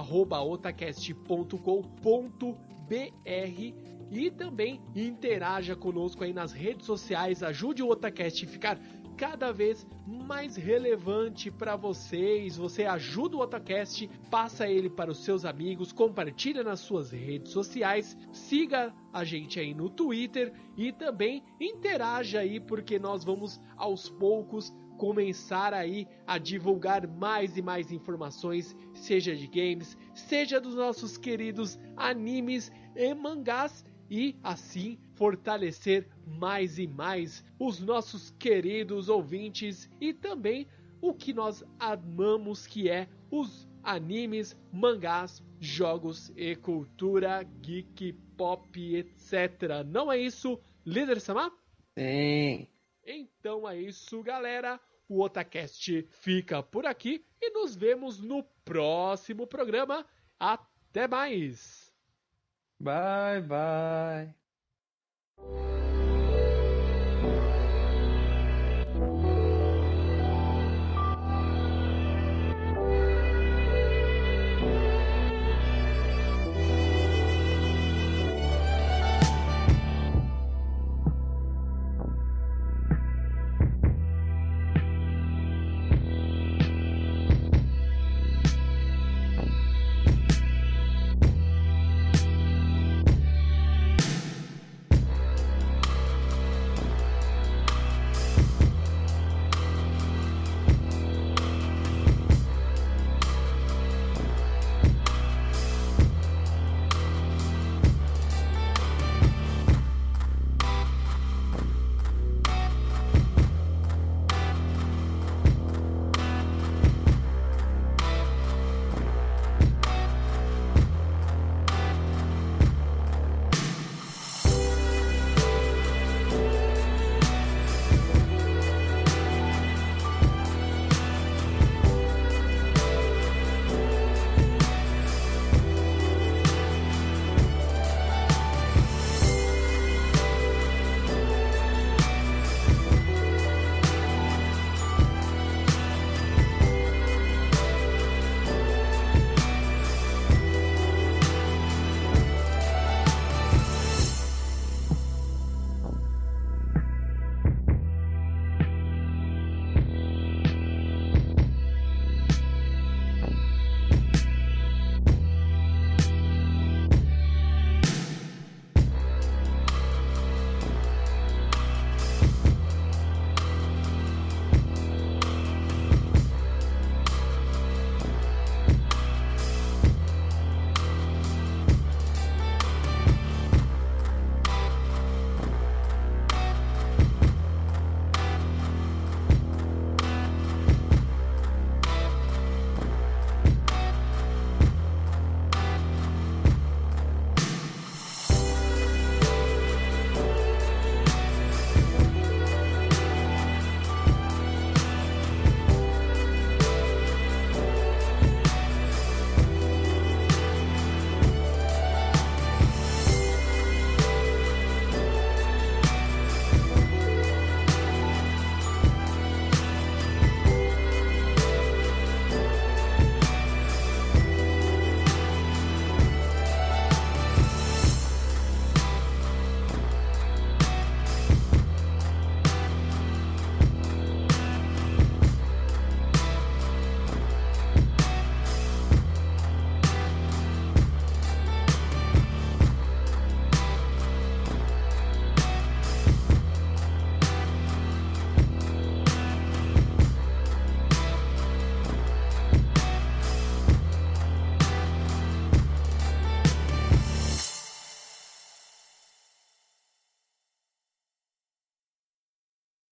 e também interaja conosco aí nas redes sociais, ajude o Otacast a ficar cada vez mais relevante para vocês. Você ajuda o Otacast, passa ele para os seus amigos, compartilha nas suas redes sociais, siga a gente aí no Twitter e também interaja aí porque nós vamos aos poucos começar aí a divulgar mais e mais informações, seja de games, seja dos nossos queridos animes e mangás e assim fortalecer mais e mais os nossos queridos ouvintes e também o que nós amamos que é os animes, mangás, jogos e cultura geek, pop, etc. Não é isso, líder Samar? Sim. Então é isso, galera. O Otacast fica por aqui e nos vemos no próximo programa. Até mais! Bye bye.